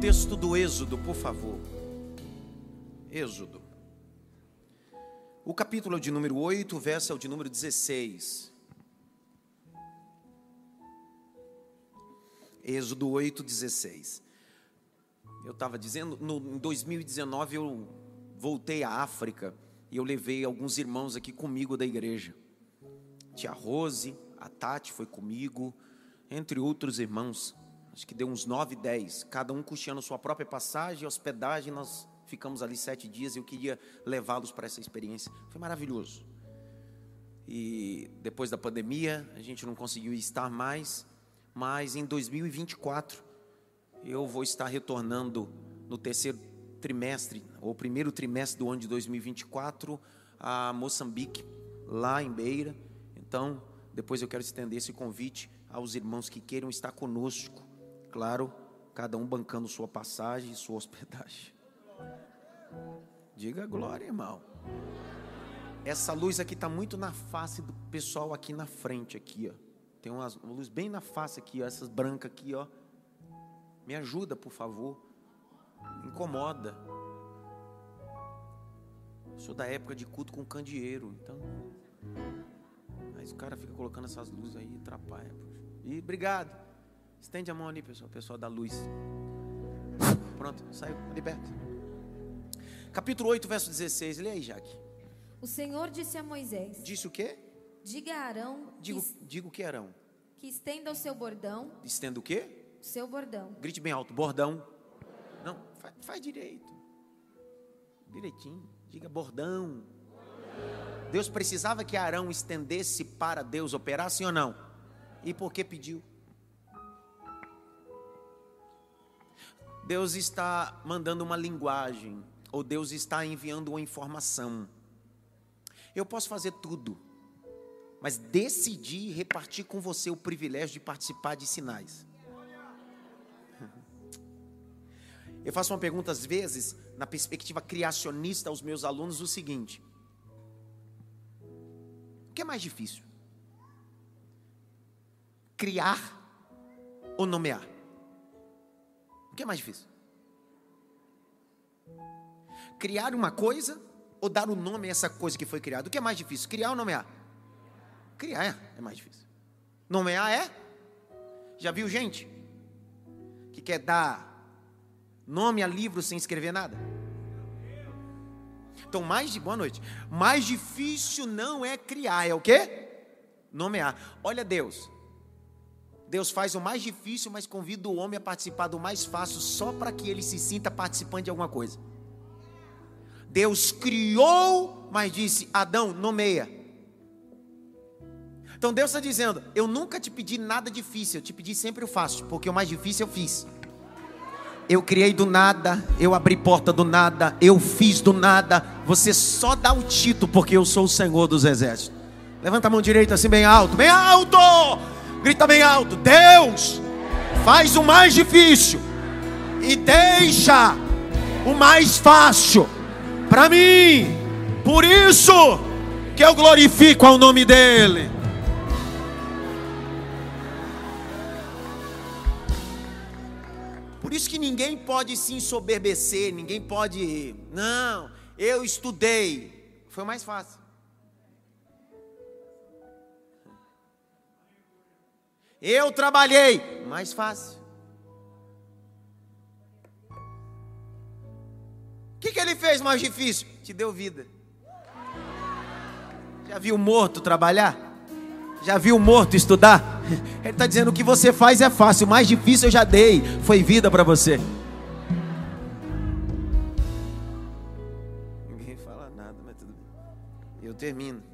Texto do Êxodo, por favor. Êxodo. O capítulo de número 8, o verso é o de número 16. Êxodo 8, 16. Eu estava dizendo, no, em 2019 eu voltei à África e eu levei alguns irmãos aqui comigo da igreja. Tia Rose, a Tati foi comigo, entre outros irmãos. Acho que deu uns nove, dez, cada um custeando sua própria passagem, hospedagem. Nós ficamos ali sete dias e eu queria levá-los para essa experiência. Foi maravilhoso. E depois da pandemia, a gente não conseguiu estar mais, mas em 2024 eu vou estar retornando no terceiro trimestre, ou primeiro trimestre do ano de 2024, a Moçambique, lá em Beira. Então, depois eu quero estender esse convite aos irmãos que queiram estar conosco Claro, cada um bancando sua passagem e sua hospedagem. Diga glória, irmão. Essa luz aqui está muito na face do pessoal aqui na frente, aqui, ó. Tem uma luz bem na face aqui, ó, essas brancas aqui, ó. Me ajuda, por favor. Incomoda. Sou da época de culto com candeeiro, então. Mas o cara fica colocando essas luzes aí, atrapalha. E obrigado. Estende a mão ali, pessoal, pessoal da luz. Pronto, saiu de perto. Capítulo 8, verso 16. Lê aí, Jaque. O Senhor disse a Moisés: Disse o quê? Diga a Arão. Digo, que, digo que Arão. Que estenda o seu bordão. Estenda o quê? O seu bordão. Grite bem alto: bordão. Não, faz, faz direito. Direitinho. Diga bordão. Deus precisava que Arão estendesse para Deus operar, sim ou não? E por que pediu? Deus está mandando uma linguagem, ou Deus está enviando uma informação. Eu posso fazer tudo, mas decidi repartir com você o privilégio de participar de sinais. Eu faço uma pergunta às vezes, na perspectiva criacionista aos meus alunos, o seguinte: O que é mais difícil? Criar ou nomear? O que é mais difícil? Criar uma coisa ou dar o um nome a essa coisa que foi criada? O que é mais difícil? Criar ou nomear? Criar é, é mais difícil. Nomear é? Já viu gente que quer dar nome a livro sem escrever nada? Então, mais de boa noite. Mais difícil não é criar, é o quê? Nomear. Olha Deus. Deus faz o mais difícil, mas convida o homem a participar do mais fácil, só para que ele se sinta participante de alguma coisa. Deus criou, mas disse: Adão, nomeia. Então Deus está dizendo: Eu nunca te pedi nada difícil, eu te pedi sempre o fácil, porque o mais difícil eu fiz. Eu criei do nada, eu abri porta do nada, eu fiz do nada. Você só dá o título, porque eu sou o Senhor dos Exércitos. Levanta a mão direita assim, bem alto, bem alto. Grita bem alto: Deus faz o mais difícil e deixa o mais fácil para mim. Por isso que eu glorifico ao nome dEle. Por isso que ninguém pode se ensoberbecer, ninguém pode. Não, eu estudei. Foi mais fácil. Eu trabalhei. Mais fácil. O que, que ele fez mais difícil? Te deu vida. Já viu morto trabalhar? Já viu morto estudar? Ele está dizendo o que você faz é fácil, o mais difícil eu já dei, foi vida para você. Ninguém fala nada, mas tudo bem. Eu termino.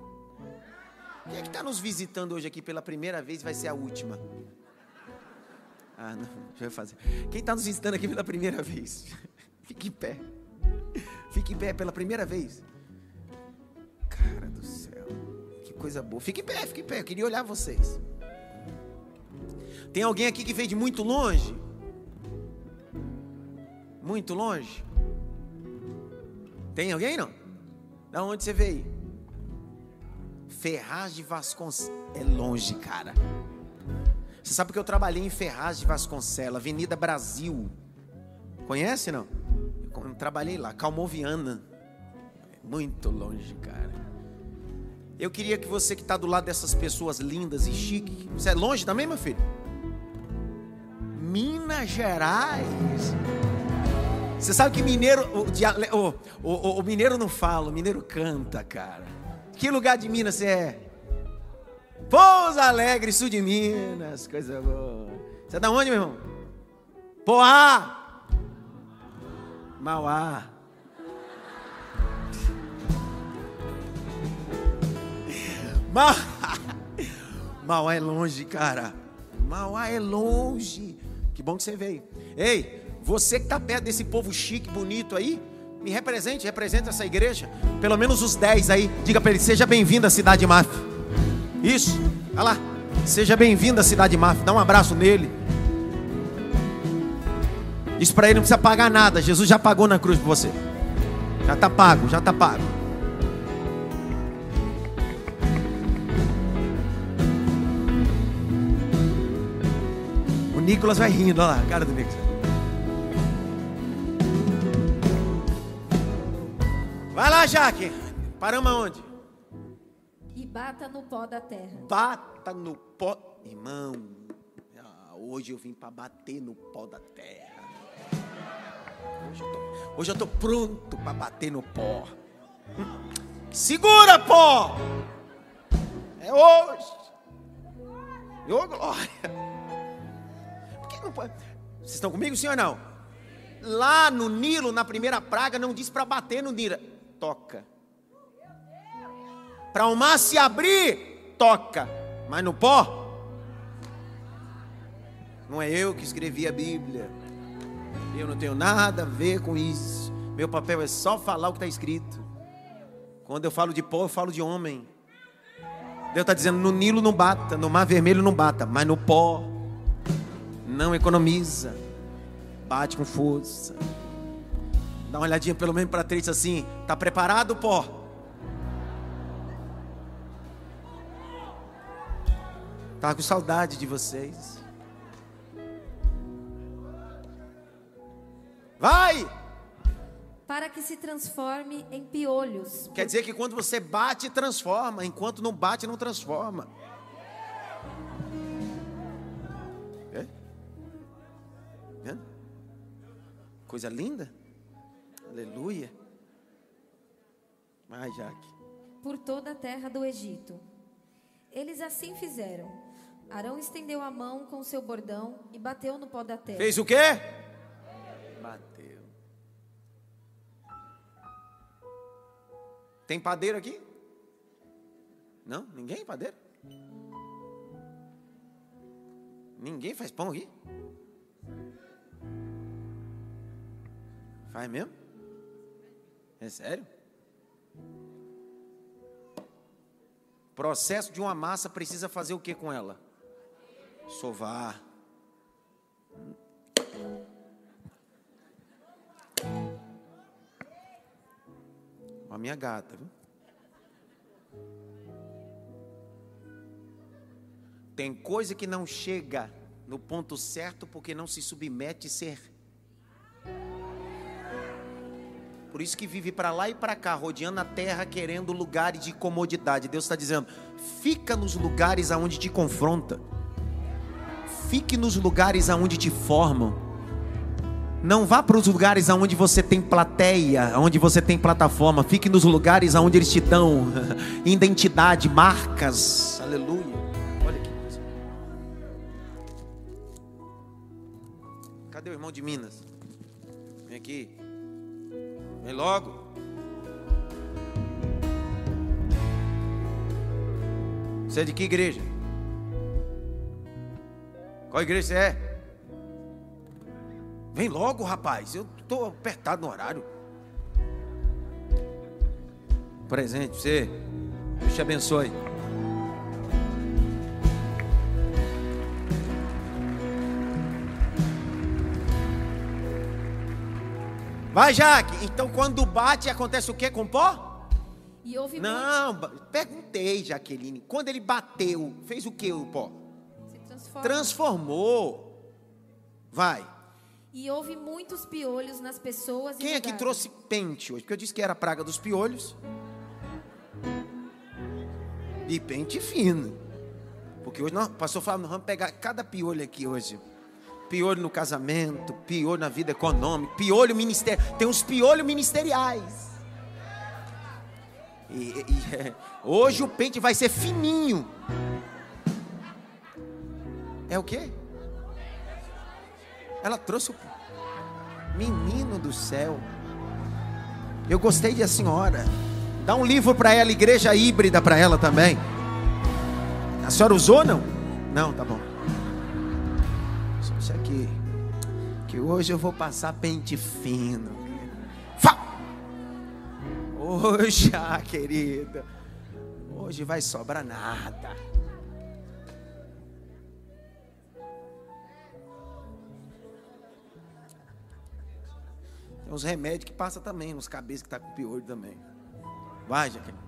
Quem que está nos visitando hoje aqui pela primeira vez vai ser a última? Ah, não, deixa eu fazer. Quem está nos visitando aqui pela primeira vez? Fique em pé. Fique em pé pela primeira vez. Cara do céu. Que coisa boa. Fique em pé, fique em pé. Eu queria olhar vocês. Tem alguém aqui que veio de muito longe? Muito longe? Tem alguém não? Da onde você veio? Ferraz de Vasconcelos. É longe, cara. Você sabe que eu trabalhei em Ferraz de Vasconcelos, Avenida Brasil. Conhece não? Eu trabalhei lá, Calmoviana. Muito longe, cara. Eu queria que você que está do lado dessas pessoas lindas e chiques. Você é longe também, meu filho? Minas Gerais. Você sabe que mineiro, o, o, o, o, mineiro não fala, o mineiro canta, cara. Que lugar de Minas você é? Pouso Alegre, sul de Minas, coisa boa. Você é da onde, meu irmão? Poá. Mauá. Ma... Mauá é longe, cara. Mauá é longe. Que bom que você veio. Ei, você que está perto desse povo chique, bonito aí, me represente, represente essa igreja. Pelo menos os 10 aí. Diga para ele: seja bem-vindo à cidade Maf. Isso, olha lá. Seja bem-vindo à cidade Maf. Dá um abraço nele. Diz para ele: não precisa pagar nada. Jesus já pagou na cruz por você. Já está pago, já está pago. Nicolas vai rindo, olha lá, a cara do Nicolas. Vai lá, Jaque. Paramos aonde? E bata no pó da terra. Bata no pó. Irmão, ah, hoje eu vim para bater no pó da terra. Hoje eu tô, hoje eu tô pronto para bater no pó. Segura, pó! É hoje. Ô, oh, glória! Vocês estão comigo, sim ou não? Lá no Nilo, na primeira praga, não diz para bater no Nilo, toca. Para o mar se abrir, toca. Mas no pó, não é eu que escrevi a Bíblia. Eu não tenho nada a ver com isso. Meu papel é só falar o que está escrito. Quando eu falo de pó, eu falo de homem. Deus está dizendo: no Nilo não bata, no Mar Vermelho não bata, mas no pó não economiza, bate com força. Dá uma olhadinha pelo menos para três assim, tá preparado, pó? Tá com saudade de vocês. Vai! Para que se transforme em piolhos. Quer dizer que quando você bate, transforma. Enquanto não bate, não transforma. Coisa linda. Aleluia. Vai, Jaque. Por toda a terra do Egito. Eles assim fizeram. Arão estendeu a mão com seu bordão e bateu no pó da terra. Fez o quê? Bateu. Tem padeiro aqui? Não? Ninguém padeiro? Ninguém faz pão aqui? Faz mesmo? É sério? Processo de uma massa precisa fazer o que com ela? Sovar. A minha gata, viu? Tem coisa que não chega no ponto certo porque não se submete a ser Por isso que vive para lá e para cá, rodeando a terra, querendo lugares de comodidade. Deus está dizendo: fica nos lugares aonde te confronta. Fique nos lugares aonde te formam. Não vá para os lugares aonde você tem plateia, aonde você tem plataforma. Fique nos lugares aonde eles te dão identidade, marcas. Aleluia. Olha aqui. Cadê o irmão de Minas? Vem aqui. Vem logo. Você é de que igreja? Qual igreja você é? Vem logo, rapaz. Eu estou apertado no horário. Presente, você. Deus te abençoe. Vai, Jaque. Então, quando bate, acontece o que com pó? E houve Não, muito... perguntei, Jaqueline. Quando ele bateu, fez o que o pó? Se transformou. Transformou. Vai. E houve muitos piolhos nas pessoas. Quem é que trouxe pente hoje? Porque eu disse que era a praga dos piolhos. E pente fino. Porque hoje nós, o pastor falou, nós vamos pegar cada piolho aqui hoje. Piolho no casamento, piolho na vida econômica, piolho ministerial. Tem uns piolhos ministeriais. E, e, é, hoje o pente vai ser fininho. É o quê? Ela trouxe o menino do céu. Eu gostei de a senhora. Dá um livro para ela, igreja híbrida para ela também. A senhora usou não? Não, tá bom. Hoje eu vou passar pente fino. Fá! Hoje, ah, querida. Hoje vai sobrar nada. Tem uns remédios que passa também, nos cabeças que tá com piolho também. Vai, Jaqueline.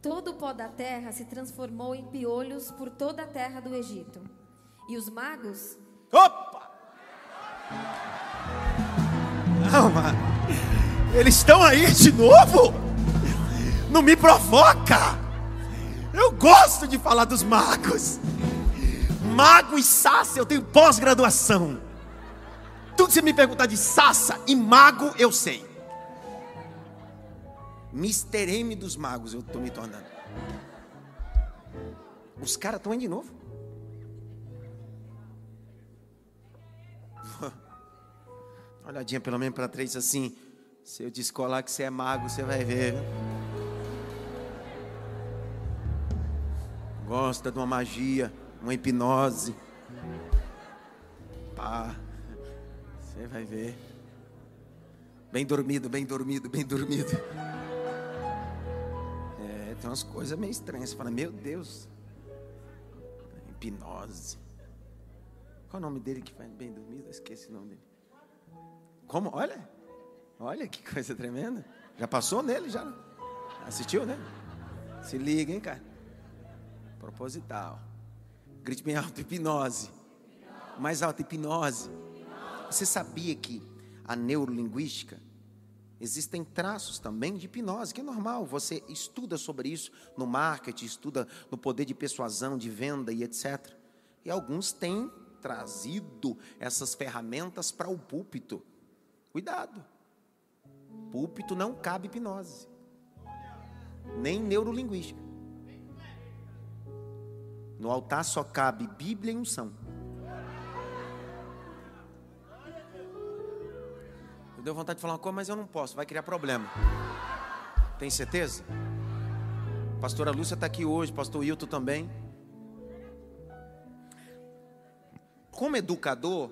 Todo o pó da terra se transformou em piolhos por toda a terra do Egito. E os magos. Opa! Calma. Eles estão aí de novo? Não me provoca! Eu gosto de falar dos magos. Mago e Sácia, eu tenho pós-graduação. Tudo que você me perguntar de Sassa e mago, eu sei. Mister M dos magos, eu estou me tornando. Os caras estão aí de novo. Olhadinha pelo menos para três assim. Se eu descolar que você é mago, você vai ver. Gosta de uma magia, uma hipnose. Pá. Você vai ver. Bem dormido, bem dormido, bem dormido. É, tem umas coisas meio estranhas. Você fala, meu Deus. Hipnose. Qual o nome dele que faz bem dormido? Eu esqueci o nome dele. Como? Olha. Olha que coisa tremenda. Já passou nele, já. Assistiu, né? Se liga, hein, cara. Proposital. Grite bem alto, hipnose. Mais alto, hipnose. Você sabia que a neurolinguística existem traços também de hipnose, que é normal. Você estuda sobre isso no marketing, estuda no poder de persuasão, de venda e etc. E alguns têm trazido essas ferramentas para o púlpito. Cuidado. Púlpito não cabe hipnose. Nem neurolinguística. No altar só cabe Bíblia e unção. Deu vontade de falar uma coisa, mas eu não posso, vai criar problema. Tem certeza? Pastora Lúcia está aqui hoje, pastor Wilton também. Como educador,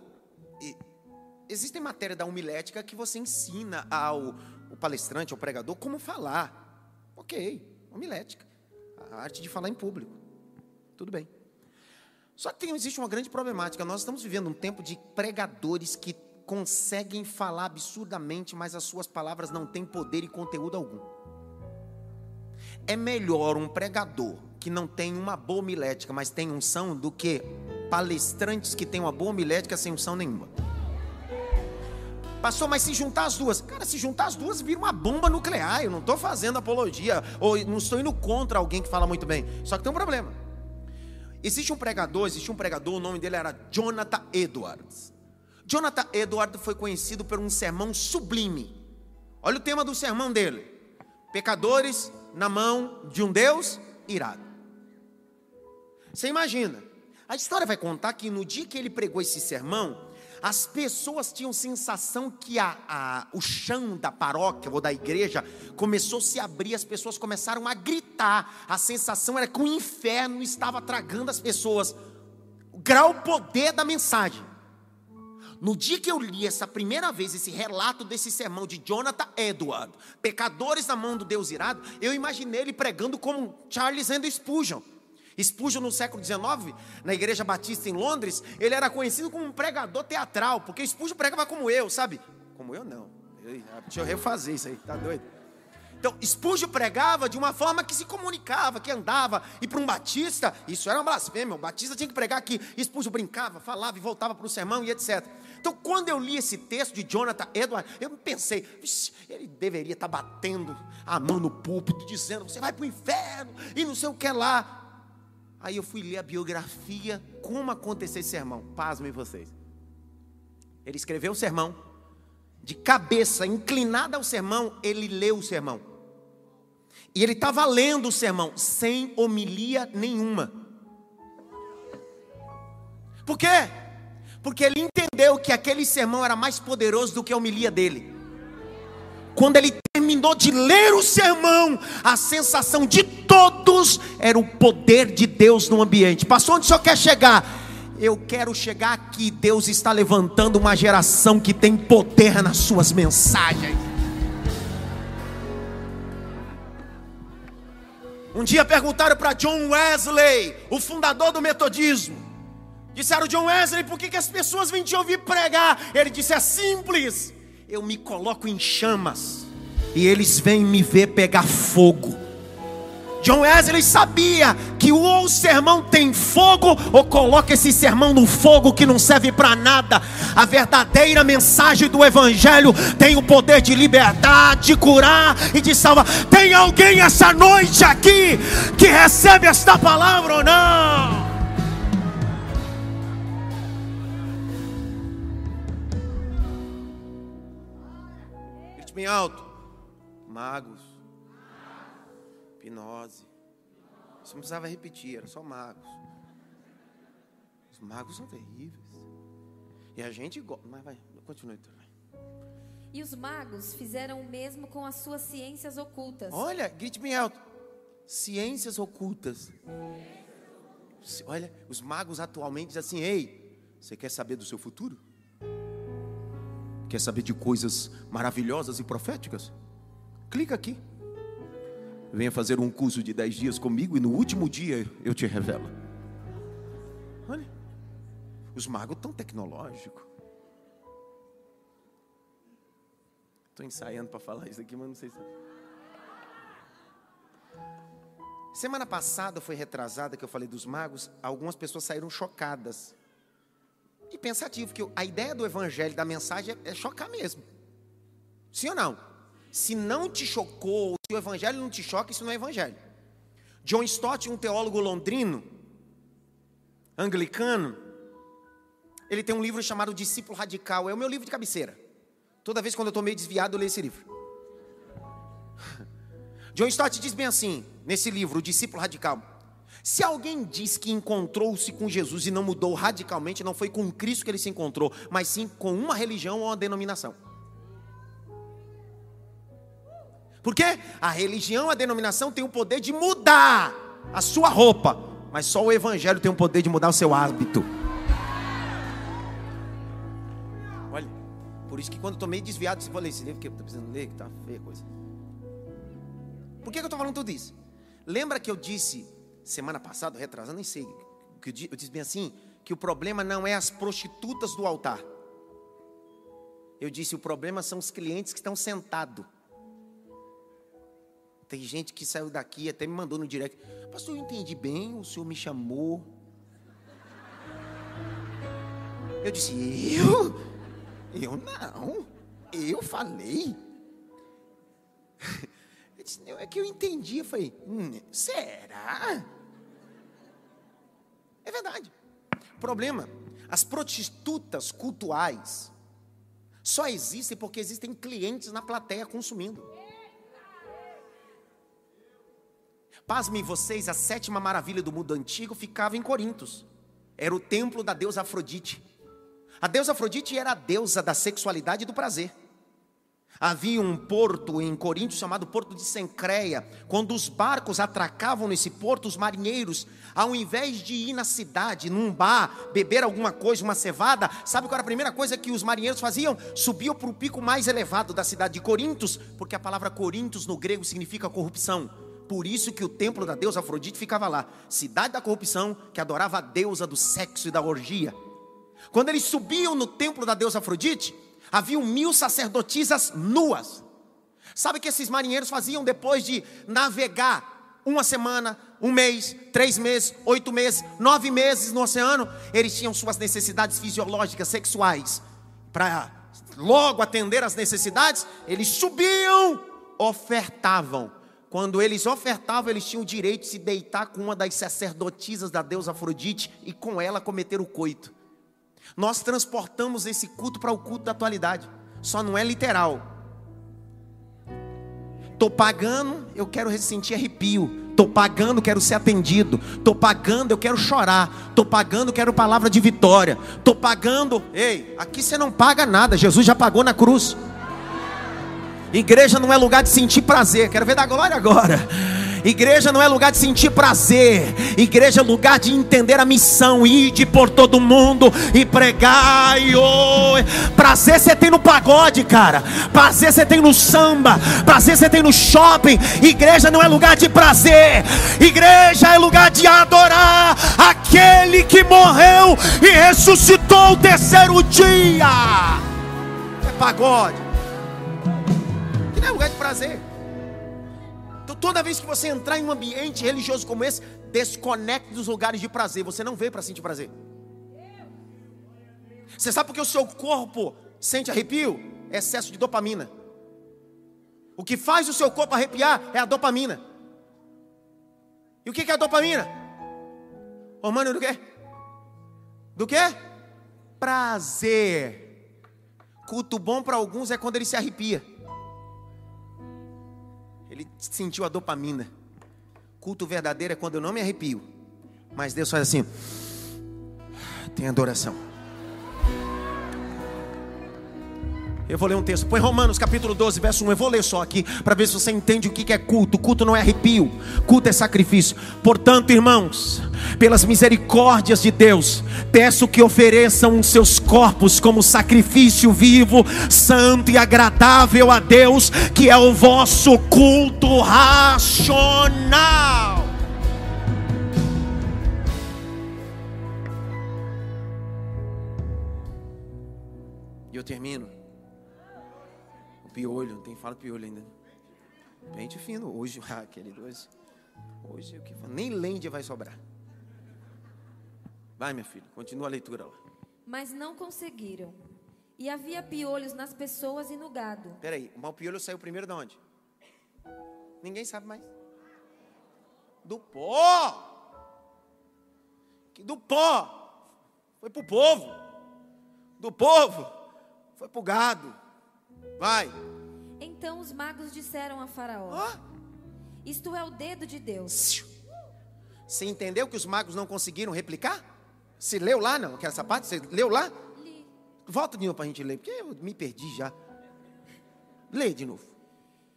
existe matéria da homilética que você ensina ao palestrante, ao pregador, como falar. Ok, homilética. A arte de falar em público. Tudo bem. Só que tem, existe uma grande problemática. Nós estamos vivendo um tempo de pregadores que conseguem falar absurdamente, mas as suas palavras não têm poder e conteúdo algum. É melhor um pregador que não tem uma boa homilética, mas tem unção, do que palestrantes que têm uma boa homilética sem unção nenhuma. Passou, mas se juntar as duas, cara, se juntar as duas vira uma bomba nuclear. Eu não estou fazendo apologia, ou não estou indo contra alguém que fala muito bem. Só que tem um problema. Existe um pregador, existe um pregador, o nome dele era Jonathan Edwards. Jonathan Edward foi conhecido por um sermão sublime. Olha o tema do sermão dele: Pecadores na mão de um Deus irado. Você imagina? A história vai contar que no dia que ele pregou esse sermão, as pessoas tinham sensação que a, a, o chão da paróquia ou da igreja começou a se abrir, as pessoas começaram a gritar. A sensação era que o inferno estava tragando as pessoas. O grau poder da mensagem. No dia que eu li essa primeira vez esse relato desse sermão de Jonathan Edward, pecadores na mão do Deus irado, eu imaginei ele pregando como Charles Andrew Spurgeon. Spurgeon no século XIX, na igreja batista em Londres, ele era conhecido como um pregador teatral, porque Spurgeon pregava como eu, sabe? Como eu não. Eu, deixa eu refazer isso aí, tá doido? Então, Spurgeon pregava de uma forma que se comunicava, que andava. E para um batista, isso era uma blasfêmia. O batista tinha que pregar que Spurgeon brincava, falava e voltava para o sermão e etc. Então, quando eu li esse texto de Jonathan Edwards, eu pensei, ele deveria estar tá batendo a mão no púlpito, dizendo: você vai para o inferno e não sei o que lá. Aí eu fui ler a biografia, como aconteceu esse sermão. Pasmem vocês. Ele escreveu o sermão, de cabeça inclinada ao sermão, ele leu o sermão. E ele estava lendo o sermão sem homilia nenhuma. Por quê? Porque ele entendeu que aquele sermão era mais poderoso do que a homilia dele. Quando ele terminou de ler o sermão, a sensação de todos era o poder de Deus no ambiente. Passou onde o senhor quer chegar? Eu quero chegar aqui. Deus está levantando uma geração que tem poder nas suas mensagens. Um dia perguntaram para John Wesley, o fundador do metodismo. Disseram, John Wesley, por que, que as pessoas vêm te ouvir pregar? Ele disse: é simples. Eu me coloco em chamas e eles vêm me ver pegar fogo. John Wesley sabia que ou o sermão tem fogo, ou coloca esse sermão no fogo que não serve para nada. A verdadeira mensagem do Evangelho tem o poder de libertar, de curar e de salvar. Tem alguém essa noite aqui que recebe esta palavra ou não? Bem alto, magos hipnose. Você não precisava repetir, era só magos. Os magos são terríveis. E a gente gosta. Mas vai, continue também. E os magos fizeram o mesmo com as suas ciências ocultas. Olha, grite bem alto. Ciências ocultas. Olha, os magos atualmente dizem assim: Ei, você quer saber do seu futuro? Quer saber de coisas maravilhosas e proféticas? Clica aqui. Venha fazer um curso de 10 dias comigo e no último dia eu te revelo. Olha, os magos tão tecnológicos. Estou ensaiando para falar isso aqui, mas não sei se. Semana passada foi retrasada que eu falei dos magos, algumas pessoas saíram chocadas. E pensativo, que a ideia do evangelho, da mensagem, é chocar mesmo. Sim ou não? Se não te chocou, se o evangelho não te choca, isso não é evangelho. John Stott, um teólogo londrino, anglicano, ele tem um livro chamado Discípulo Radical, é o meu livro de cabeceira. Toda vez quando eu estou meio desviado, eu leio esse livro. John Stott diz bem assim, nesse livro, O Discípulo Radical: Se alguém diz que encontrou-se com Jesus e não mudou radicalmente, não foi com Cristo que ele se encontrou, mas sim com uma religião ou uma denominação. Porque a religião, a denominação tem o poder de mudar a sua roupa, mas só o evangelho tem o poder de mudar o seu hábito. Olha, por isso que quando eu estou meio desviado, você fala esse livro que eu estou precisando ler, que está feia coisa. Por que, que eu estou falando tudo isso? Lembra que eu disse semana passada, retrasando, nem sei, que eu disse bem assim, que o problema não é as prostitutas do altar. Eu disse, o problema são os clientes que estão sentados tem gente que saiu daqui, até me mandou no direct. Pastor, eu entendi bem, o senhor me chamou. Eu disse, eu? Eu não. Eu falei. Eu disse, é que eu entendi. Eu falei, hum, será? É verdade. Problema, as prostitutas cultuais só existem porque existem clientes na plateia consumindo. Pasmem vocês, a sétima maravilha do mundo antigo ficava em Corintos. Era o templo da deusa Afrodite. A deusa Afrodite era a deusa da sexualidade e do prazer. Havia um porto em Corinto chamado Porto de Sencreia. Quando os barcos atracavam nesse porto, os marinheiros, ao invés de ir na cidade, num bar, beber alguma coisa, uma cevada, sabe qual era a primeira coisa que os marinheiros faziam? Subiam para o pico mais elevado da cidade de Corintos, porque a palavra Corintos no grego significa corrupção. Por isso que o templo da deusa Afrodite ficava lá, cidade da corrupção, que adorava a deusa do sexo e da orgia. Quando eles subiam no templo da deusa Afrodite, haviam mil sacerdotisas nuas. Sabe o que esses marinheiros faziam depois de navegar uma semana, um mês, três meses, oito meses, nove meses no oceano? Eles tinham suas necessidades fisiológicas, sexuais. Para logo atender as necessidades, eles subiam, ofertavam. Quando eles ofertavam, eles tinham o direito de se deitar com uma das sacerdotisas da deusa Afrodite e com ela cometer o coito. Nós transportamos esse culto para o culto da atualidade, só não é literal. Estou pagando, eu quero sentir arrepio. Estou pagando, quero ser atendido. Estou pagando, eu quero chorar. Estou pagando, quero palavra de vitória. Estou pagando. Ei, aqui você não paga nada. Jesus já pagou na cruz. Igreja não é lugar de sentir prazer. Quero ver da glória agora. Igreja não é lugar de sentir prazer. Igreja é lugar de entender a missão, ir por todo mundo e pregar. E oh, prazer você tem no pagode, cara. Prazer você tem no samba. Prazer você tem no shopping. Igreja não é lugar de prazer. Igreja é lugar de adorar aquele que morreu e ressuscitou o terceiro dia. É pagode não é lugar de prazer. Toda vez que você entrar em um ambiente religioso como esse, desconecte dos lugares de prazer. Você não veio para sentir prazer. Você sabe porque o seu corpo sente arrepio? É excesso de dopamina. O que faz o seu corpo arrepiar é a dopamina. E o que é a dopamina? Hormônio do quê? Do quê? Prazer. Culto bom para alguns é quando ele se arrepia. Ele sentiu a dopamina. Culto verdadeiro é quando eu não me arrepio. Mas Deus faz assim. Tem adoração. Eu vou ler um texto. Põe Romanos capítulo 12, verso 1. Eu vou ler só aqui para ver se você entende o que é culto. Culto não é arrepio, culto é sacrifício. Portanto, irmãos, pelas misericórdias de Deus, peço que ofereçam os seus corpos como sacrifício vivo, santo e agradável a Deus, que é o vosso culto racional. E eu termino piolho, não tem fala piolho ainda. Pente fino, hoje, ah, querido, hoje, hoje o que nem lende vai sobrar. Vai, minha filha, continua a leitura lá. Mas não conseguiram. E havia piolhos nas pessoas e no gado. Peraí, o mal piolho saiu primeiro de onde? Ninguém sabe mais. Do pó. Do pó. Foi pro povo. Do povo. Foi pro gado. Vai. Então os magos disseram a Faraó: oh? Isto é o dedo de Deus. Você entendeu que os magos não conseguiram replicar? Você leu lá, não? Que essa parte? Você leu lá? Li. Volta de novo para a gente ler, porque eu me perdi já. Lê de novo.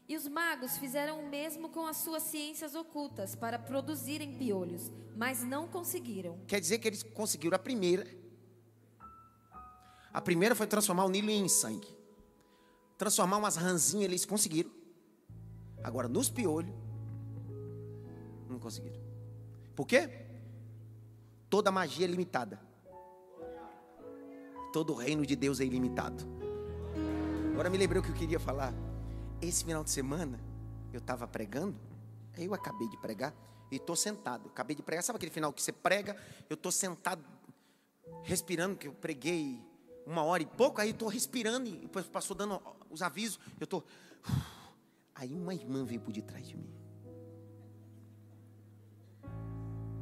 E os magos fizeram o mesmo com as suas ciências ocultas para produzirem piolhos, mas não conseguiram. Quer dizer que eles conseguiram a primeira. A primeira foi transformar o Nilo em sangue transformar umas ranzinhas, eles conseguiram. Agora, nos piolhos, não conseguiram. Por quê? Toda magia é limitada. Todo o reino de Deus é ilimitado. Agora me lembrei o que eu queria falar. Esse final de semana, eu estava pregando, eu acabei de pregar e estou sentado. Acabei de pregar, sabe aquele final que você prega? Eu estou sentado, respirando, que eu preguei uma hora e pouco, aí estou respirando, e passou dando os avisos, eu estou. Aí uma irmã veio por detrás de mim.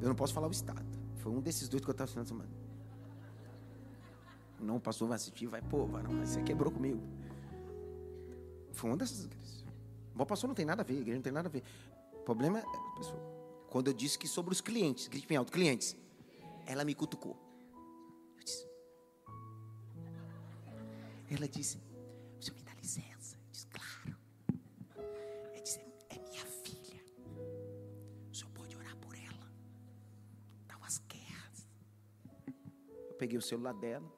Eu não posso falar o estado. Foi um desses dois que eu estava assistindo semana. Não, o pastor vai assistir, vai, pô, mas você quebrou comigo. Foi uma dessas igrejas. O pastor não tem nada a ver, a igreja não tem nada a ver. O problema é, pessoal, quando eu disse que sobre os clientes, grite bem alto, clientes, ela me cutucou. Ela disse: O senhor me dá licença? Eu disse: Claro. Ela disse: É minha filha. O senhor pode orar por ela. Dá umas guerras. Eu peguei o celular dela,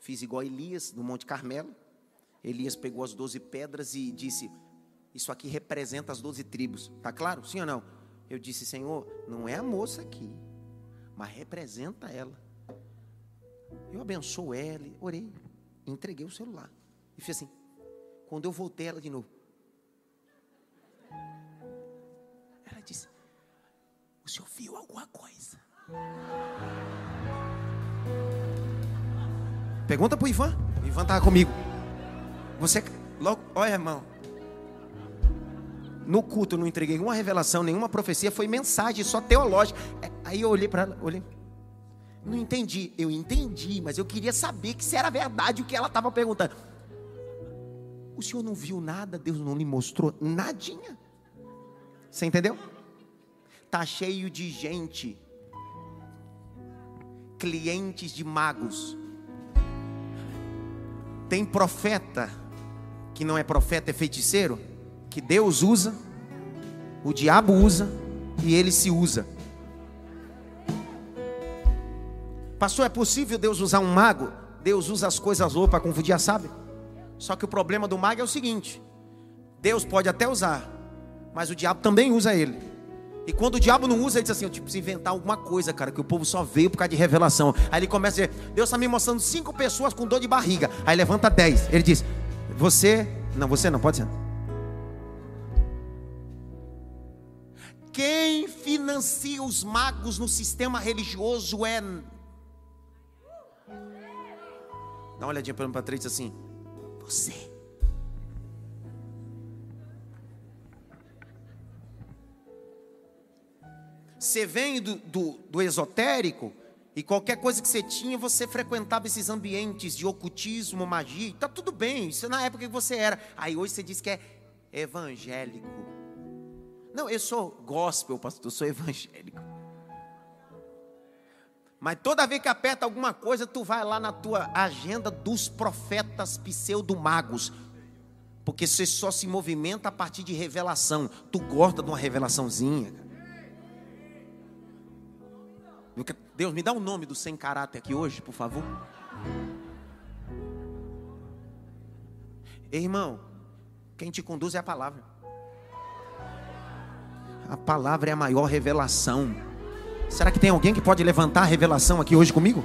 fiz igual Elias no Monte Carmelo. Elias pegou as doze pedras e disse: Isso aqui representa as doze tribos. Tá claro? Sim ou não? Eu disse: Senhor, não é a moça aqui, mas representa ela. Eu abençoo ela, orei entreguei o celular. E fiz assim. Quando eu voltei ela de novo. Ela disse: O senhor viu alguma coisa? Pergunta pro Ivan. O Ivan estava comigo. Você, logo, olha, irmão. No culto eu não entreguei nenhuma revelação, nenhuma profecia, foi mensagem só teológica. Aí eu olhei para ela, olhei. Não entendi. Eu entendi, mas eu queria saber que se era verdade o que ela estava perguntando. O senhor não viu nada, Deus não lhe mostrou nadinha. Você entendeu? Tá cheio de gente, clientes de magos. Tem profeta que não é profeta, é feiticeiro, que Deus usa, o diabo usa e ele se usa. Pastor, é possível Deus usar um mago? Deus usa as coisas loucas para confundir a sábia? Só que o problema do mago é o seguinte: Deus pode até usar, mas o diabo também usa ele. E quando o diabo não usa, ele diz assim: Eu tipo, preciso inventar alguma coisa, cara, que o povo só veio por causa de revelação. Aí ele começa a dizer: Deus está me mostrando cinco pessoas com dor de barriga. Aí levanta dez. Ele diz: Você, não, você não, pode ser. Quem financia os magos no sistema religioso é. Dá uma olhadinha para trás e diz assim: Você. Você vem do, do, do esotérico e qualquer coisa que você tinha, você frequentava esses ambientes de ocultismo, magia, tá tudo bem, isso é na época que você era. Aí hoje você diz que é evangélico. Não, eu sou gospel, pastor, eu sou evangélico. Mas toda vez que aperta alguma coisa, tu vai lá na tua agenda dos profetas pseudo-magos. Porque você só se movimenta a partir de revelação. Tu gosta de uma revelaçãozinha. Deus, me dá o um nome do sem caráter aqui hoje, por favor. Ei, irmão, quem te conduz é a palavra. A palavra é a maior revelação. Será que tem alguém que pode levantar a revelação aqui hoje comigo?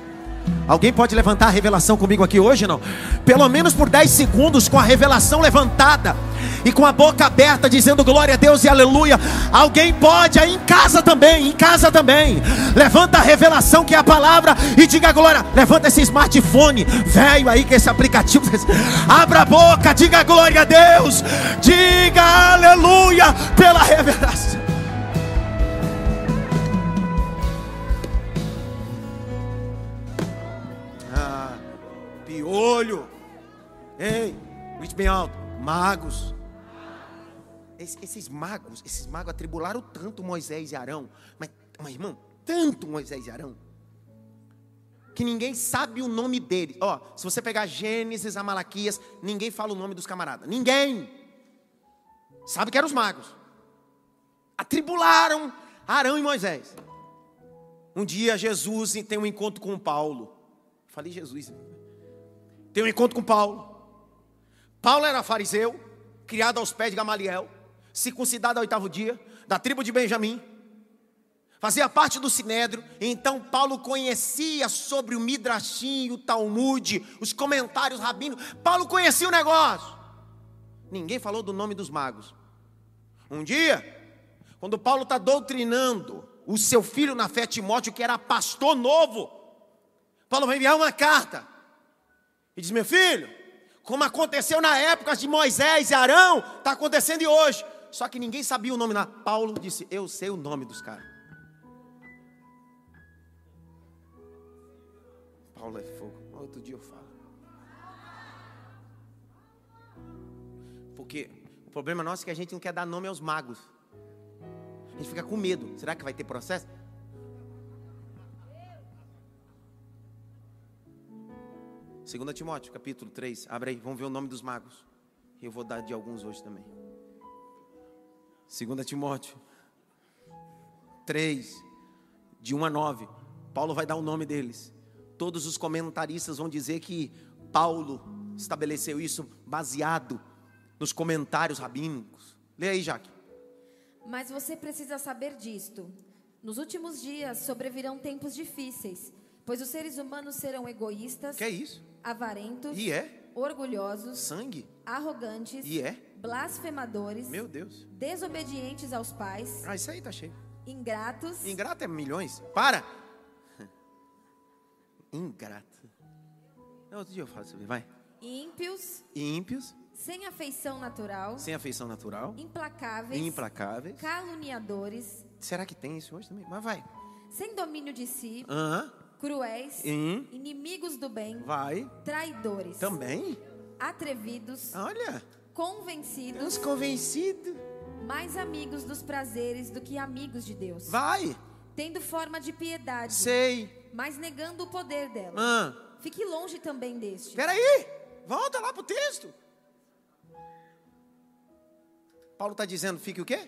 Alguém pode levantar a revelação comigo aqui hoje, não? Pelo menos por 10 segundos, com a revelação levantada e com a boca aberta, dizendo glória a Deus e aleluia. Alguém pode aí em casa também, em casa também. Levanta a revelação que é a palavra e diga glória. Levanta esse smartphone velho aí, que esse aplicativo. Abra a boca, diga glória a Deus. Diga aleluia pela revelação. Olho. Ei, grite bem alto. Magos. Esses magos, esses magos atribularam tanto Moisés e Arão. Mas, mas irmão, tanto Moisés e Arão. Que ninguém sabe o nome deles. Ó, se você pegar Gênesis a Malaquias, ninguém fala o nome dos camaradas. Ninguém. Sabe que eram os magos. Atribularam Arão e Moisés. Um dia Jesus tem um encontro com Paulo. Falei Jesus tem um encontro com Paulo. Paulo era fariseu, criado aos pés de Gamaliel, circuncidado ao oitavo dia, da tribo de Benjamim, fazia parte do Sinédrio, então Paulo conhecia sobre o Midrashim, o Talmud, os comentários rabinos, Paulo conhecia o negócio. Ninguém falou do nome dos magos. Um dia, quando Paulo está doutrinando o seu filho na fé Timóteo, que era pastor novo, Paulo vai enviar uma carta e diz: Meu filho, como aconteceu na época de Moisés e Arão, está acontecendo hoje. Só que ninguém sabia o nome. Na... Paulo disse: Eu sei o nome dos caras. Paulo é fogo. Outro dia eu falo. Porque o problema nosso é que a gente não quer dar nome aos magos. A gente fica com medo. Será que vai ter processo? 2 Timóteo, capítulo 3. Abre aí, vamos ver o nome dos magos. Eu vou dar de alguns hoje também. 2 Timóteo 3, de 1 a 9. Paulo vai dar o nome deles. Todos os comentaristas vão dizer que Paulo estabeleceu isso baseado nos comentários rabínicos. Lê aí, Jaque. Mas você precisa saber disto. Nos últimos dias sobrevirão tempos difíceis, pois os seres humanos serão egoístas. Que é isso? avarentos, e é? orgulhosos, Sangue? arrogantes, E é? blasfemadores, Meu Deus. desobedientes aos pais, Ah, isso aí tá cheio. ingratos, Ingrato é milhões. Para! Ingrato. Não, outro dia eu sobre. Vai. ímpios, Ímpios, sem afeição natural, sem afeição natural, implacáveis, implacáveis. caluniadores, Será que tem isso hoje também? Mas vai. sem domínio de si, Aham. Cruéis, Hum. inimigos do bem, Vai. traidores, Também? atrevidos, Olha. Os convencidos, convencidos. mais amigos dos prazeres do que amigos de Deus, Vai. tendo forma de piedade, Sei. mas negando o poder dela. Ah. Fique longe também deste. Peraí. Volta lá pro texto. Paulo está dizendo, fique o quê?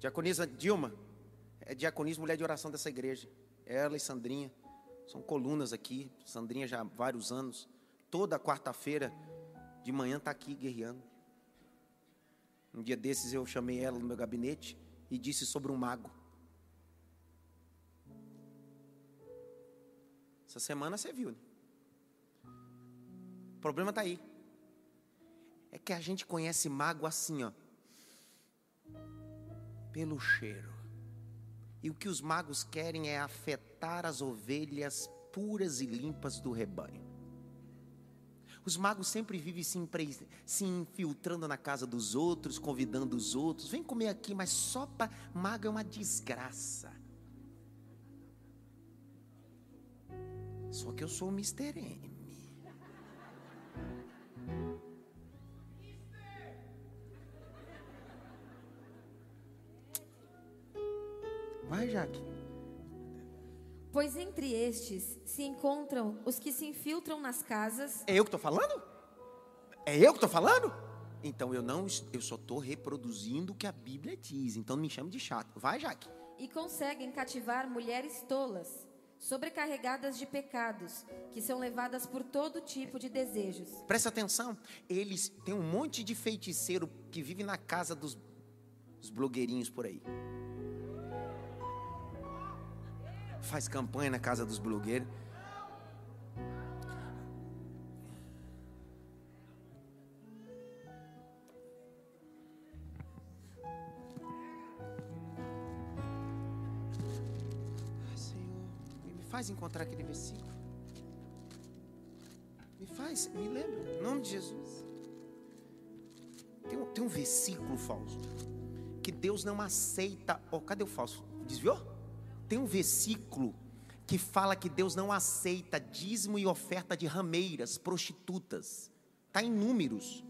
Diaconisa Dilma, é diaconisa, mulher de oração dessa igreja. Ela e Sandrinha, são colunas aqui. Sandrinha já há vários anos. Toda quarta-feira de manhã está aqui guerreando. Um dia desses eu chamei ela no meu gabinete e disse sobre um mago. Essa semana você viu, né? O problema está aí. É que a gente conhece mago assim, ó. Pelo cheiro. E o que os magos querem é afetar as ovelhas puras e limpas do rebanho. Os magos sempre vivem se, impre... se infiltrando na casa dos outros, convidando os outros. Vem comer aqui, mas só para. Mago é uma desgraça. Só que eu sou o Mr. Vai, Jaque. Pois entre estes se encontram os que se infiltram nas casas, É eu que estou falando? É eu que estou falando? Então eu não, eu só estou reproduzindo o que a Bíblia diz. Então não me chame de chato. Vai, Jaque. e conseguem cativar mulheres tolas, sobrecarregadas de pecados, que são levadas por todo tipo de desejos. Presta atenção. Eles têm um monte de feiticeiro que vive na casa dos, dos blogueirinhos por aí. Faz campanha na casa dos blogueiros. Ai, Senhor, me faz encontrar aquele versículo. Me faz, me lembra, em nome de Jesus. Tem um, tem um versículo falso que Deus não aceita. Oh, cadê o falso? Desviou? Tem um versículo que fala que Deus não aceita dízimo e oferta de rameiras, prostitutas. Está em números.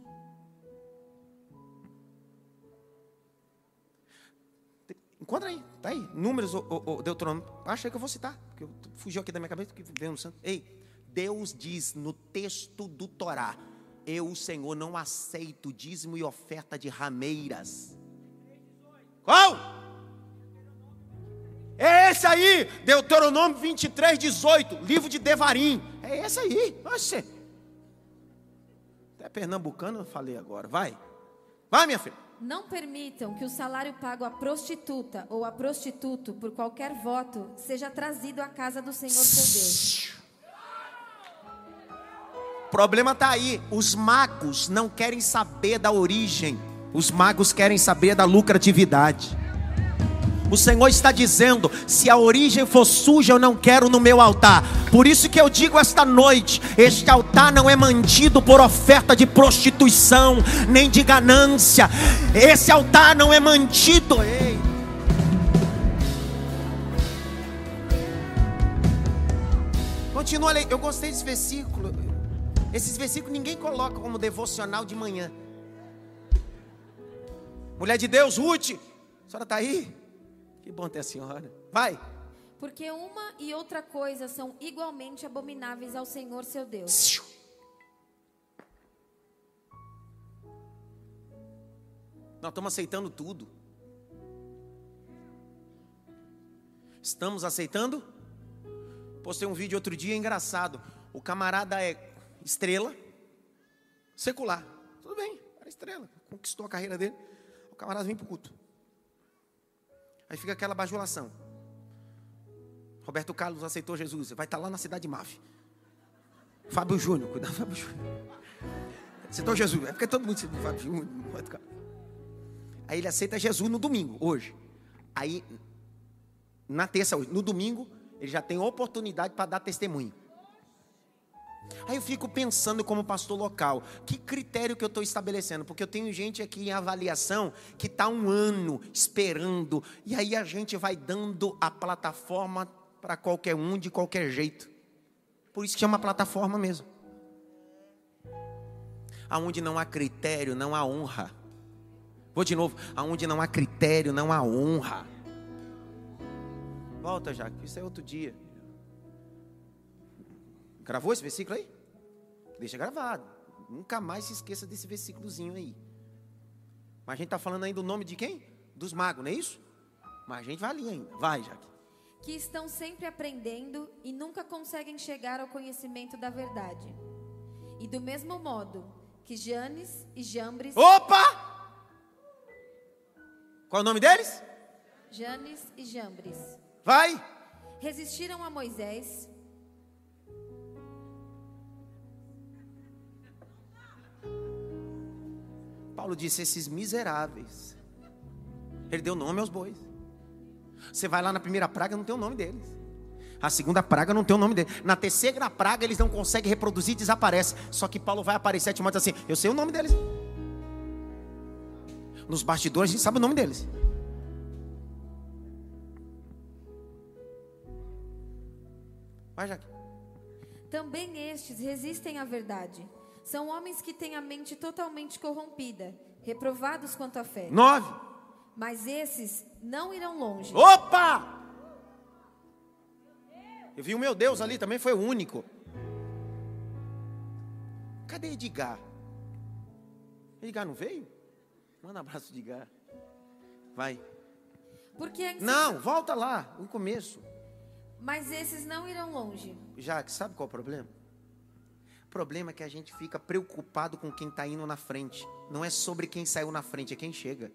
Encontra aí, tá aí. Números, o, o, o Deuteronômio. Achei que eu vou citar, porque fugiu aqui da minha cabeça, que veio no santo. Ei, Deus diz no texto do Torá: Eu, o Senhor, não aceito dízimo e oferta de rameiras. Qual? É esse aí, Deuteronômio 23, 18, livro de Devarim. É esse aí, oxe. Até pernambucano eu falei agora, vai. Vai, minha filha. Não permitam que o salário pago à prostituta ou a prostituto por qualquer voto seja trazido à casa do Senhor seu Deus. O problema está aí. Os magos não querem saber da origem. Os magos querem saber da lucratividade. O Senhor está dizendo: se a origem for suja, eu não quero no meu altar. Por isso que eu digo esta noite: este altar não é mantido por oferta de prostituição, nem de ganância. Esse altar não é mantido. Ei. Continua lendo. Eu gostei desse versículo. Esses versículos ninguém coloca como devocional de manhã. Mulher de Deus, Ruth, a senhora está aí? Que bom ter a senhora. Vai. Porque uma e outra coisa são igualmente abomináveis ao Senhor seu Deus. Nós estamos aceitando tudo. Estamos aceitando? Postei um vídeo outro dia engraçado. O camarada é estrela, secular. Tudo bem, era estrela, conquistou a carreira dele. O camarada vem para o culto. Aí fica aquela bajulação. Roberto Carlos aceitou Jesus, vai estar lá na cidade de Mave. Fábio Júnior, cuidado, Fábio Júnior. Aceitou Jesus, é porque todo mundo aceita Fábio Júnior, Roberto Carlos. Aí ele aceita Jesus no domingo, hoje. Aí, na terça, hoje, no domingo, ele já tem oportunidade para dar testemunho. Aí eu fico pensando como pastor local, que critério que eu estou estabelecendo? Porque eu tenho gente aqui em avaliação que está um ano esperando, e aí a gente vai dando a plataforma para qualquer um de qualquer jeito. Por isso que chama plataforma mesmo. Aonde não há critério, não há honra. Vou de novo, aonde não há critério, não há honra. Volta, já, isso é outro dia. Gravou esse versículo aí? Deixa gravado. Nunca mais se esqueça desse versículozinho aí. Mas a gente está falando ainda do nome de quem? Dos magos, não é isso? Mas a gente vai ali ainda. Vai, Jaque. Que estão sempre aprendendo e nunca conseguem chegar ao conhecimento da verdade. E do mesmo modo que Janes e Jambres. Opa! Qual é o nome deles? Janes e Jambres. Vai! Resistiram a Moisés Paulo disse: esses miseráveis. Ele deu nome aos bois. Você vai lá na primeira praga, não tem o nome deles. A segunda praga não tem o nome deles. Na terceira praga, eles não conseguem reproduzir, desaparece. Só que Paulo vai aparecer e Timóteo assim: Eu sei o nome deles. Nos bastidores, a gente sabe o nome deles. Vai, Jaque. Também estes resistem à verdade são homens que têm a mente totalmente corrompida, reprovados quanto à fé. Nove. Mas esses não irão longe. Opa! Eu vi o meu Deus ali também, foi o único. Cadê Edgar? Edgar não veio? Manda um abraço, Edgar. Vai. Porque Não, volta lá, no começo. Mas esses não irão longe. Jaque, sabe qual é o problema? O problema é que a gente fica preocupado com quem está indo na frente. Não é sobre quem saiu na frente, é quem chega.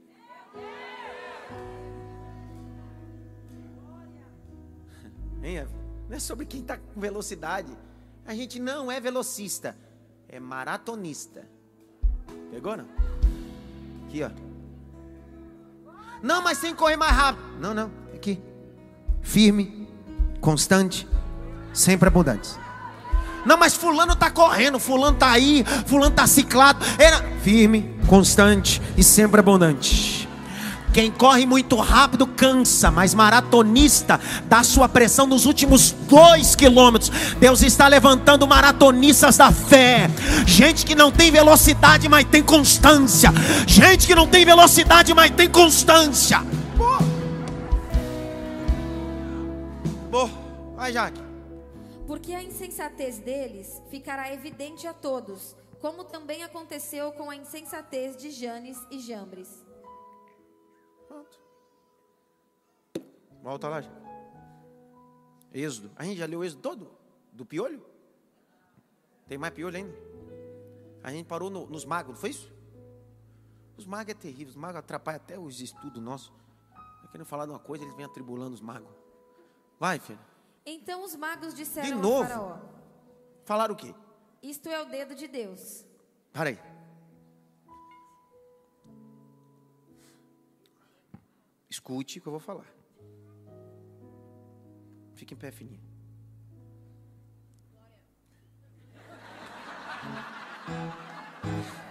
Hein, não é sobre quem está com velocidade. A gente não é velocista, é maratonista. Pegou, não? Aqui, ó. Não, mas tem que correr mais rápido. Não, não. Aqui. Firme, constante, sempre abundante. Não, mas fulano está correndo, fulano está aí, fulano está ciclado. Era firme, constante e sempre abundante. Quem corre muito rápido cansa, mas maratonista dá sua pressão nos últimos dois quilômetros. Deus está levantando maratonistas da fé. Gente que não tem velocidade, mas tem constância. Gente que não tem velocidade, mas tem constância. Pô. vai, Jaque. Porque a insensatez deles ficará evidente a todos, como também aconteceu com a insensatez de Janes e Jambres. Pronto. Volta lá. Êxodo. A gente já leu o Êxodo todo? Do piolho? Tem mais piolho ainda? A gente parou no, nos magos, não foi isso? Os magos é terrível, os magos atrapalham até os estudos nossos. Tá querendo falar de uma coisa, eles vêm atribulando os magos. Vai, filho. Então os magos disseram De novo? ao faraó: Falaram o quê? Isto é o dedo de Deus. Para aí. Escute o que eu vou falar. Fique em pé fininho.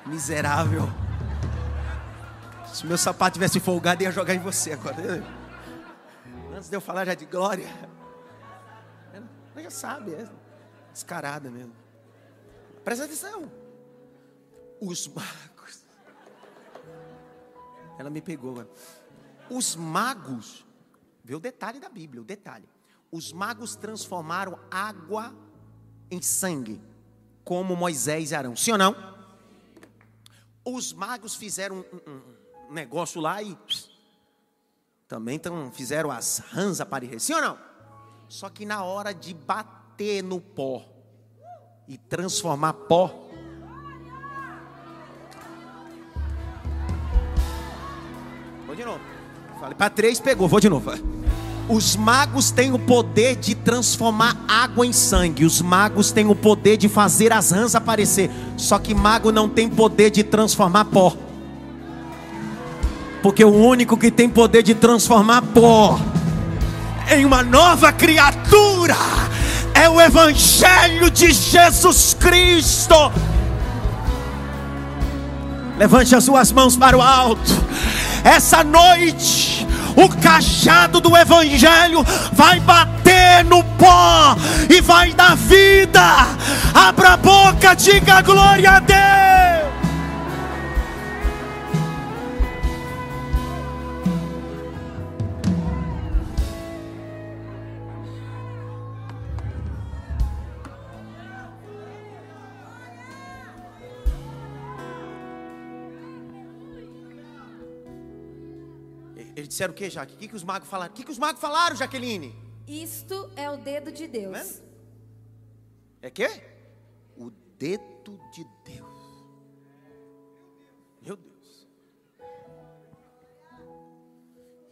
Miserável. Se meu sapato tivesse folgado, ia jogar em você agora. Antes de eu falar já de glória. Ela já sabe, é descarada mesmo. Presta atenção. Os magos. Ela me pegou agora. Os magos. Vê o detalhe da Bíblia, o detalhe. Os magos transformaram água em sangue, como Moisés e Arão. Sim ou não? Os magos fizeram um, negócio lá e também tão, fizeram as rãs aparecer. Sim ou não? Só que na hora de bater no pó e transformar pó, Vou de novo. Falei para três, pegou. Vou de novo. Os magos têm o poder de transformar água em sangue. Os magos têm o poder de fazer as rãs aparecer. Só que mago não tem poder de transformar pó. Porque o único que tem poder de transformar pó em uma nova criatura é o Evangelho de Jesus Cristo. Levante as suas mãos para o alto. Essa noite, o cajado do Evangelho vai bater no pó e vai dar vida. Abra a boca, diga glória a Deus. Disseram o que, Jaque? O que, que os magos falaram? O que, que os magos falaram, Jaqueline? Isto é o dedo de Deus. É que? O dedo de Deus. Meu Deus.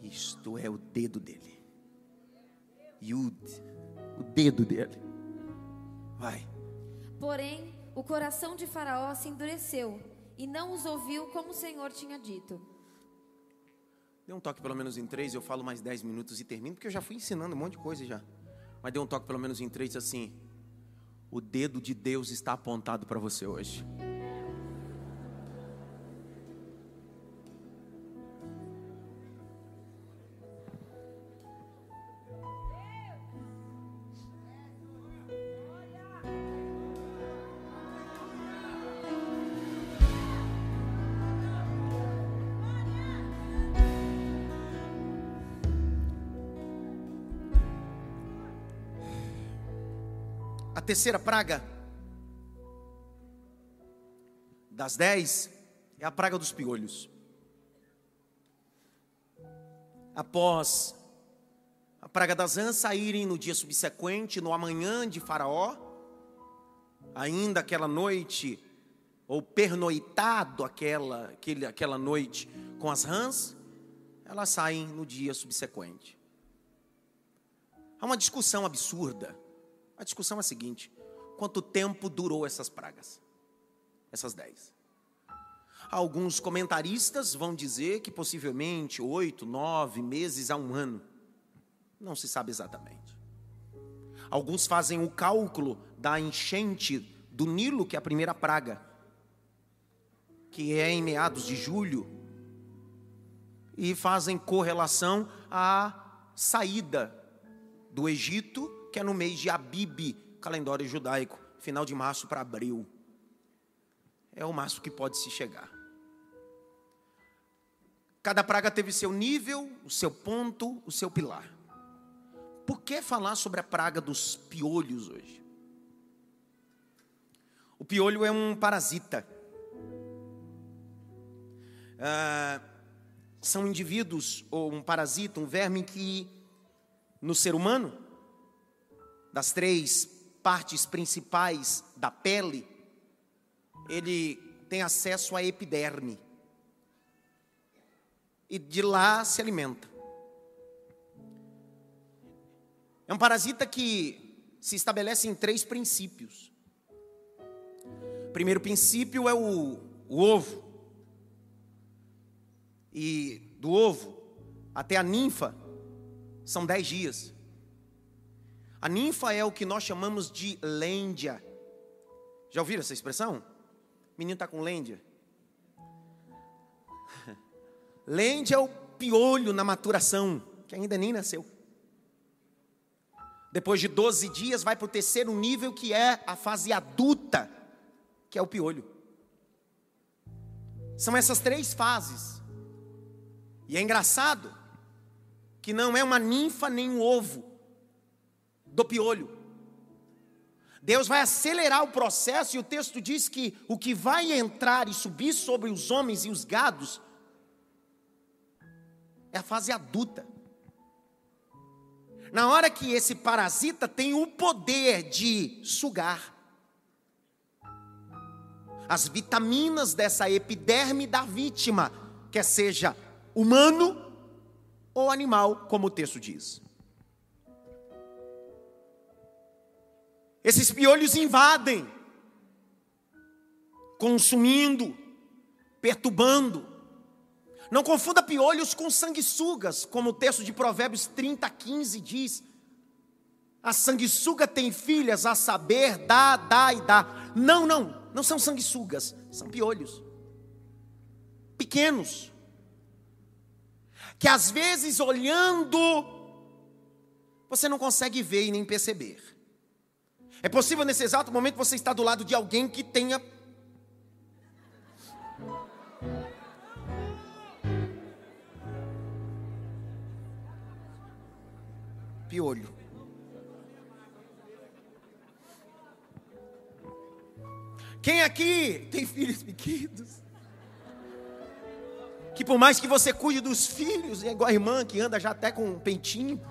Isto é o dedo dele. Yud. O dedo dele. Vai. Porém, o coração de Faraó se endureceu e não os ouviu como o Senhor tinha dito. Dê um toque pelo menos em três, eu falo mais dez minutos e termino, porque eu já fui ensinando um monte de coisa já. Mas dê um toque pelo menos em três assim. O dedo de Deus está apontado para você hoje. Terceira praga das dez é a praga dos piolhos. Após a praga das rãs saírem no dia subsequente, no amanhã de Faraó, ainda aquela noite, ou pernoitado aquela, aquele, aquela noite com as rãs, elas saem no dia subsequente. Há uma discussão absurda a discussão é a seguinte: quanto tempo durou essas pragas? Essas dez. Alguns comentaristas vão dizer que possivelmente oito, nove meses a um ano. Não se sabe exatamente. Alguns fazem o cálculo da enchente do Nilo, que é a primeira praga, que é em meados de julho, e fazem correlação à saída do Egito que é no mês de Abib, calendário judaico, final de março para abril. É o máximo que pode se chegar. Cada praga teve seu nível, o seu ponto, o seu pilar. Por que falar sobre a praga dos piolhos hoje? O piolho é um parasita. Ah, são indivíduos, ou um parasita, um verme que, no ser humano, das três partes principais da pele, ele tem acesso à epiderme. E de lá se alimenta. É um parasita que se estabelece em três princípios. O primeiro princípio é o, o ovo. E do ovo até a ninfa são dez dias. A ninfa é o que nós chamamos de lêndia. Já ouviram essa expressão? O menino está com lêndia. Lêndia é o piolho na maturação, que ainda nem nasceu. Depois de 12 dias, vai para o terceiro nível, que é a fase adulta, que é o piolho. São essas três fases. E é engraçado que não é uma ninfa nem um ovo do piolho. Deus vai acelerar o processo e o texto diz que o que vai entrar e subir sobre os homens e os gados é a fase adulta. Na hora que esse parasita tem o poder de sugar as vitaminas dessa epiderme da vítima, quer seja humano ou animal, como o texto diz. Esses piolhos invadem, consumindo, perturbando. Não confunda piolhos com sanguessugas, como o texto de Provérbios 30, 15 diz. A sanguessuga tem filhas, a saber, dá, dá e dá. Não, não, não são sanguessugas, são piolhos. Pequenos. Que às vezes olhando, você não consegue ver e nem perceber. É possível nesse exato momento você estar do lado de alguém que tenha piolho. Quem aqui tem filhos pequenos? Que por mais que você cuide dos filhos, é igual a irmã que anda já até com um pentinho.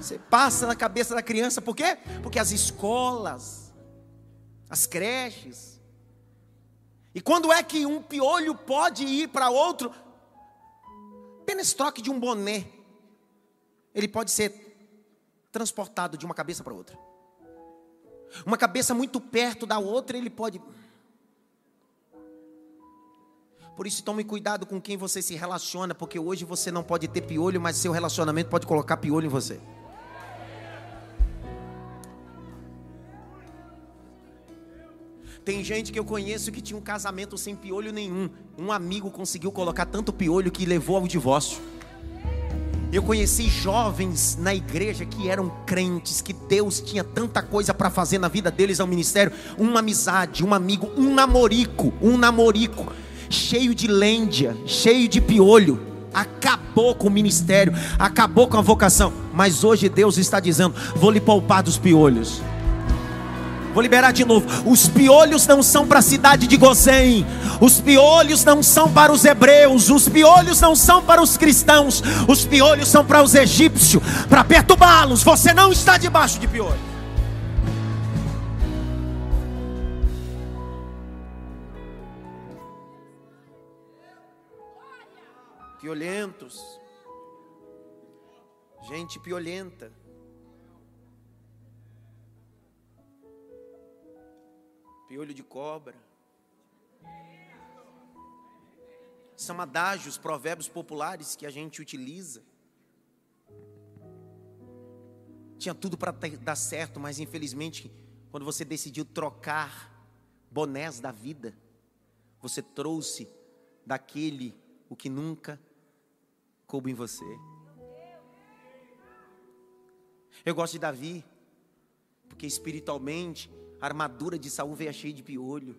Você passa na cabeça da criança, por quê? Porque as escolas, as creches. E quando é que um piolho pode ir para outro? Apenas troque de um boné ele pode ser transportado de uma cabeça para outra. Uma cabeça muito perto da outra, ele pode. Por isso, tome cuidado com quem você se relaciona, porque hoje você não pode ter piolho, mas seu relacionamento pode colocar piolho em você. Tem gente que eu conheço que tinha um casamento sem piolho nenhum. Um amigo conseguiu colocar tanto piolho que levou ao divórcio. Eu conheci jovens na igreja que eram crentes, que Deus tinha tanta coisa para fazer na vida deles ao ministério, uma amizade, um amigo, um namorico, um namorico, cheio de lêndia, cheio de piolho, acabou com o ministério, acabou com a vocação, mas hoje Deus está dizendo: vou lhe poupar dos piolhos. Vou liberar de novo. Os piolhos não são para a cidade de Gozém. Os piolhos não são para os hebreus. Os piolhos não são para os cristãos. Os piolhos são para os egípcios, para perturbá-los. Você não está debaixo de piolho. Piolentos. Gente piolenta. Piolho de cobra. São adágios, provérbios populares que a gente utiliza. Tinha tudo para dar certo, mas infelizmente, quando você decidiu trocar bonés da vida, você trouxe daquele o que nunca coube em você. Eu gosto de Davi, porque espiritualmente a armadura de Saul veio cheia de piolho.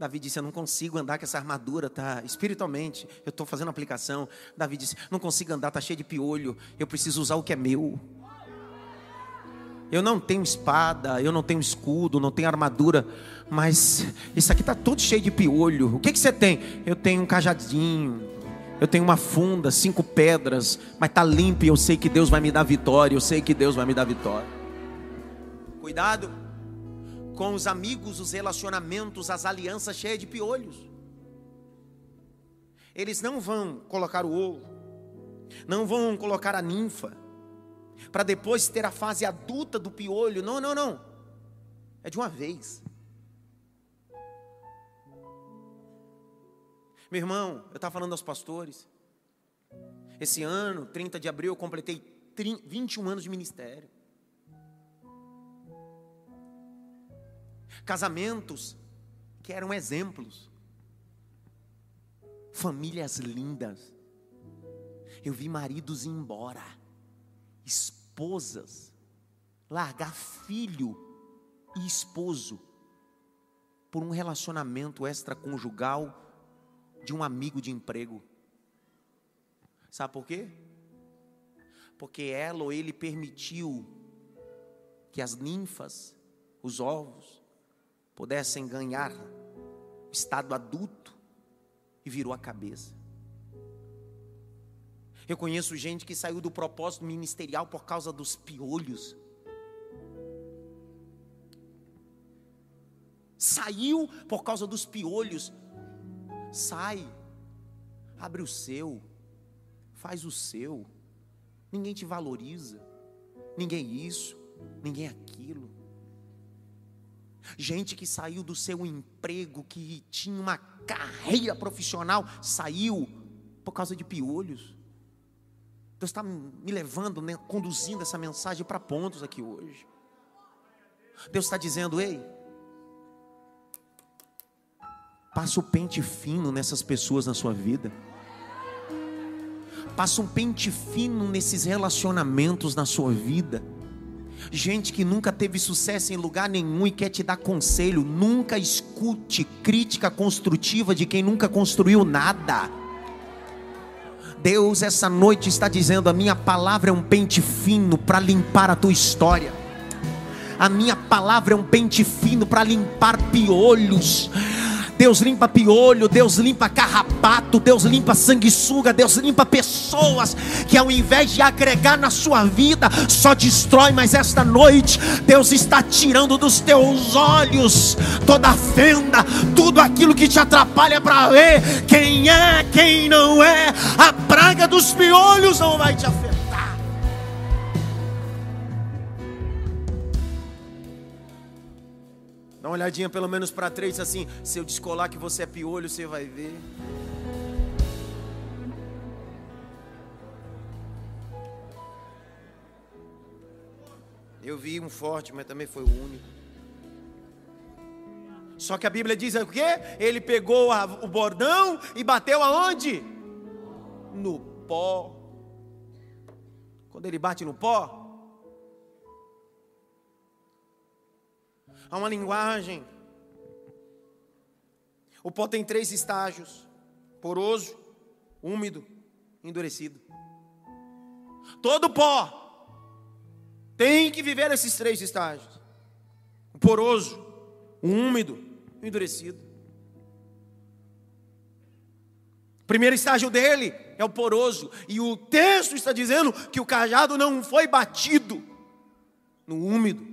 Davi disse: Eu não consigo andar com essa armadura, tá? Espiritualmente, eu estou fazendo aplicação. Davi disse: Não consigo andar, tá cheio de piolho. Eu preciso usar o que é meu. Eu não tenho espada, eu não tenho escudo, não tenho armadura, mas isso aqui está todo cheio de piolho. O que, que você tem? Eu tenho um cajadinho, eu tenho uma funda, cinco pedras, mas está limpo e eu sei que Deus vai me dar vitória. Eu sei que Deus vai me dar vitória. Cuidado com os amigos, os relacionamentos, as alianças cheias de piolhos. Eles não vão colocar o ovo, não vão colocar a ninfa, para depois ter a fase adulta do piolho. Não, não, não. É de uma vez. Meu irmão, eu estava falando aos pastores. Esse ano, 30 de abril, eu completei 21 anos de ministério. Casamentos que eram exemplos, famílias lindas. Eu vi maridos ir embora, esposas, largar filho e esposo por um relacionamento extraconjugal de um amigo de emprego. Sabe por quê? Porque ela ou ele permitiu que as ninfas, os ovos, pudessem ganhar estado adulto e virou a cabeça. Eu conheço gente que saiu do propósito ministerial por causa dos piolhos. Saiu por causa dos piolhos. Sai, abre o seu, faz o seu. Ninguém te valoriza, ninguém isso. ninguém aquilo. Gente que saiu do seu emprego, que tinha uma carreira profissional, saiu por causa de piolhos. Deus está me levando, né, conduzindo essa mensagem para pontos aqui hoje. Deus está dizendo: ei, passa o pente fino nessas pessoas na sua vida. Passa um pente fino nesses relacionamentos na sua vida. Gente que nunca teve sucesso em lugar nenhum e quer te dar conselho, nunca escute crítica construtiva de quem nunca construiu nada. Deus essa noite está dizendo: a minha palavra é um pente fino para limpar a tua história. A minha palavra é um pente fino para limpar piolhos. Deus limpa piolho, Deus limpa carrapato, Deus limpa sanguessuga, Deus limpa pessoas que ao invés de agregar na sua vida, só destrói. Mas esta noite, Deus está tirando dos teus olhos toda fenda, tudo aquilo que te atrapalha para ver quem é, quem não é. A praga dos piolhos não vai te afetar. Dá uma olhadinha pelo menos para três assim. Se eu descolar que você é piolho, você vai ver. Eu vi um forte, mas também foi o único. Só que a Bíblia diz o quê? Ele pegou a, o bordão e bateu aonde? No pó. Quando ele bate no pó, Há uma linguagem. O pó tem três estágios: poroso, úmido, endurecido. Todo pó tem que viver esses três estágios: o poroso, o úmido, o endurecido. O primeiro estágio dele é o poroso, e o texto está dizendo que o cajado não foi batido no úmido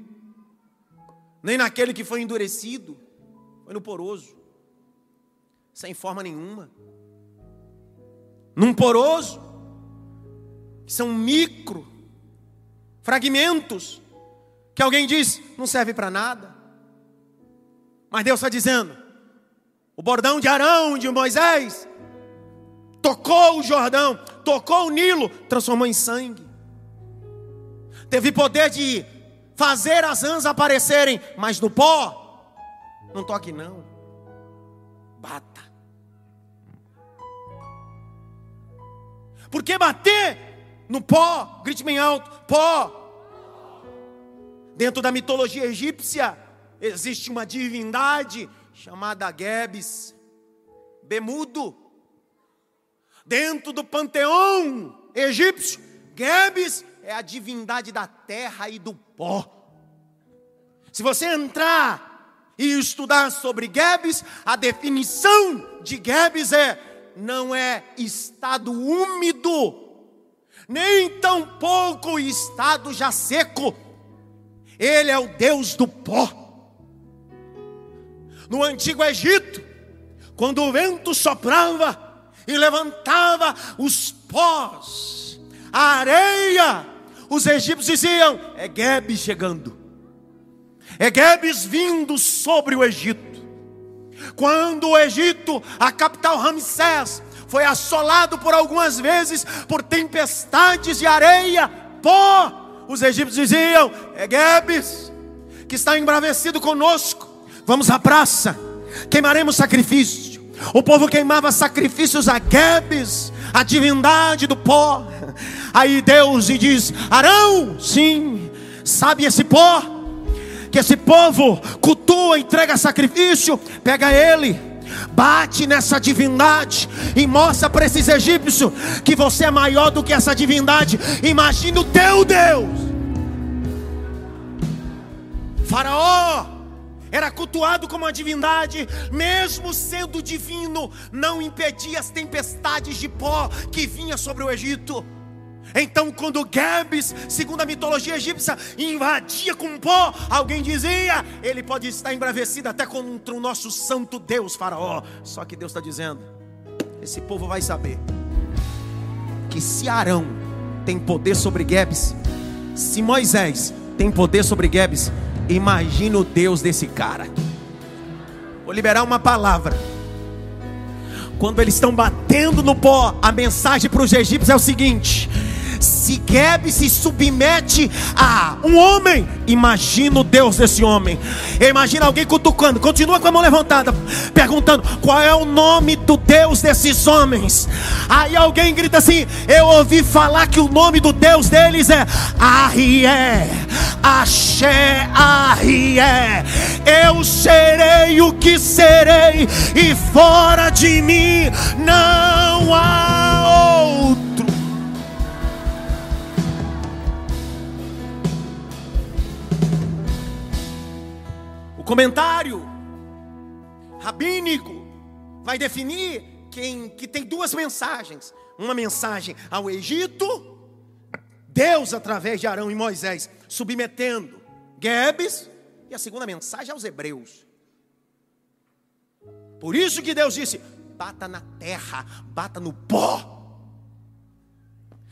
nem naquele que foi endurecido, foi no poroso, sem forma nenhuma. Num poroso, que são micro fragmentos, que alguém diz não serve para nada, mas Deus está dizendo: o bordão de Arão, de Moisés, tocou o Jordão, tocou o Nilo, transformou em sangue, teve poder de fazer as rãs aparecerem, mas no pó, não toque não, bata. Por que bater no pó? Grite bem alto: pó. Dentro da mitologia egípcia, existe uma divindade chamada Gebes, Bemudo. Dentro do panteão egípcio, Gebes é a divindade da terra e do pó. Se você entrar e estudar sobre Gebes, a definição de Gebes é não é estado úmido, nem tampouco estado já seco. Ele é o Deus do pó. No antigo Egito, quando o vento soprava e levantava os pós, a areia, os egípcios diziam: é Gebes chegando, é Gebes vindo sobre o Egito. Quando o Egito, a capital Ramsés, foi assolado por algumas vezes por tempestades de areia, pó, os egípcios diziam: é Gebes que está embravecido conosco. Vamos à praça, queimaremos sacrifício. O povo queimava sacrifícios a Gebes, a divindade do pó. Aí Deus lhe diz: Arão, sim, sabe esse pó? Que esse povo cultua, entrega sacrifício, pega ele, bate nessa divindade e mostra para esses egípcios que você é maior do que essa divindade. Imagina o teu Deus. Faraó era cultuado como uma divindade, mesmo sendo divino, não impedia as tempestades de pó que vinha sobre o Egito. Então, quando Gebes, segundo a mitologia egípcia, invadia com pó, alguém dizia: ele pode estar embravecido até contra o nosso santo Deus, Faraó. Só que Deus está dizendo: esse povo vai saber que se Arão tem poder sobre Gebes, se Moisés tem poder sobre Gebes. Imagina o Deus desse cara. Vou liberar uma palavra. Quando eles estão batendo no pó, a mensagem para os egípcios é o seguinte: se Geb se submete a um homem, imagina o Deus desse homem. Imagina alguém cutucando, continua com a mão levantada, perguntando qual é o nome do Deus desses homens. Aí alguém grita assim: Eu ouvi falar que o nome do Deus deles é Arrié, Axé, Arrié. Eu serei o que serei, e fora de mim não há comentário rabínico vai definir quem que tem duas mensagens. Uma mensagem ao Egito, Deus através de Arão e Moisés submetendo Gebes, e a segunda mensagem aos hebreus. Por isso que Deus disse: bata na terra, bata no pó.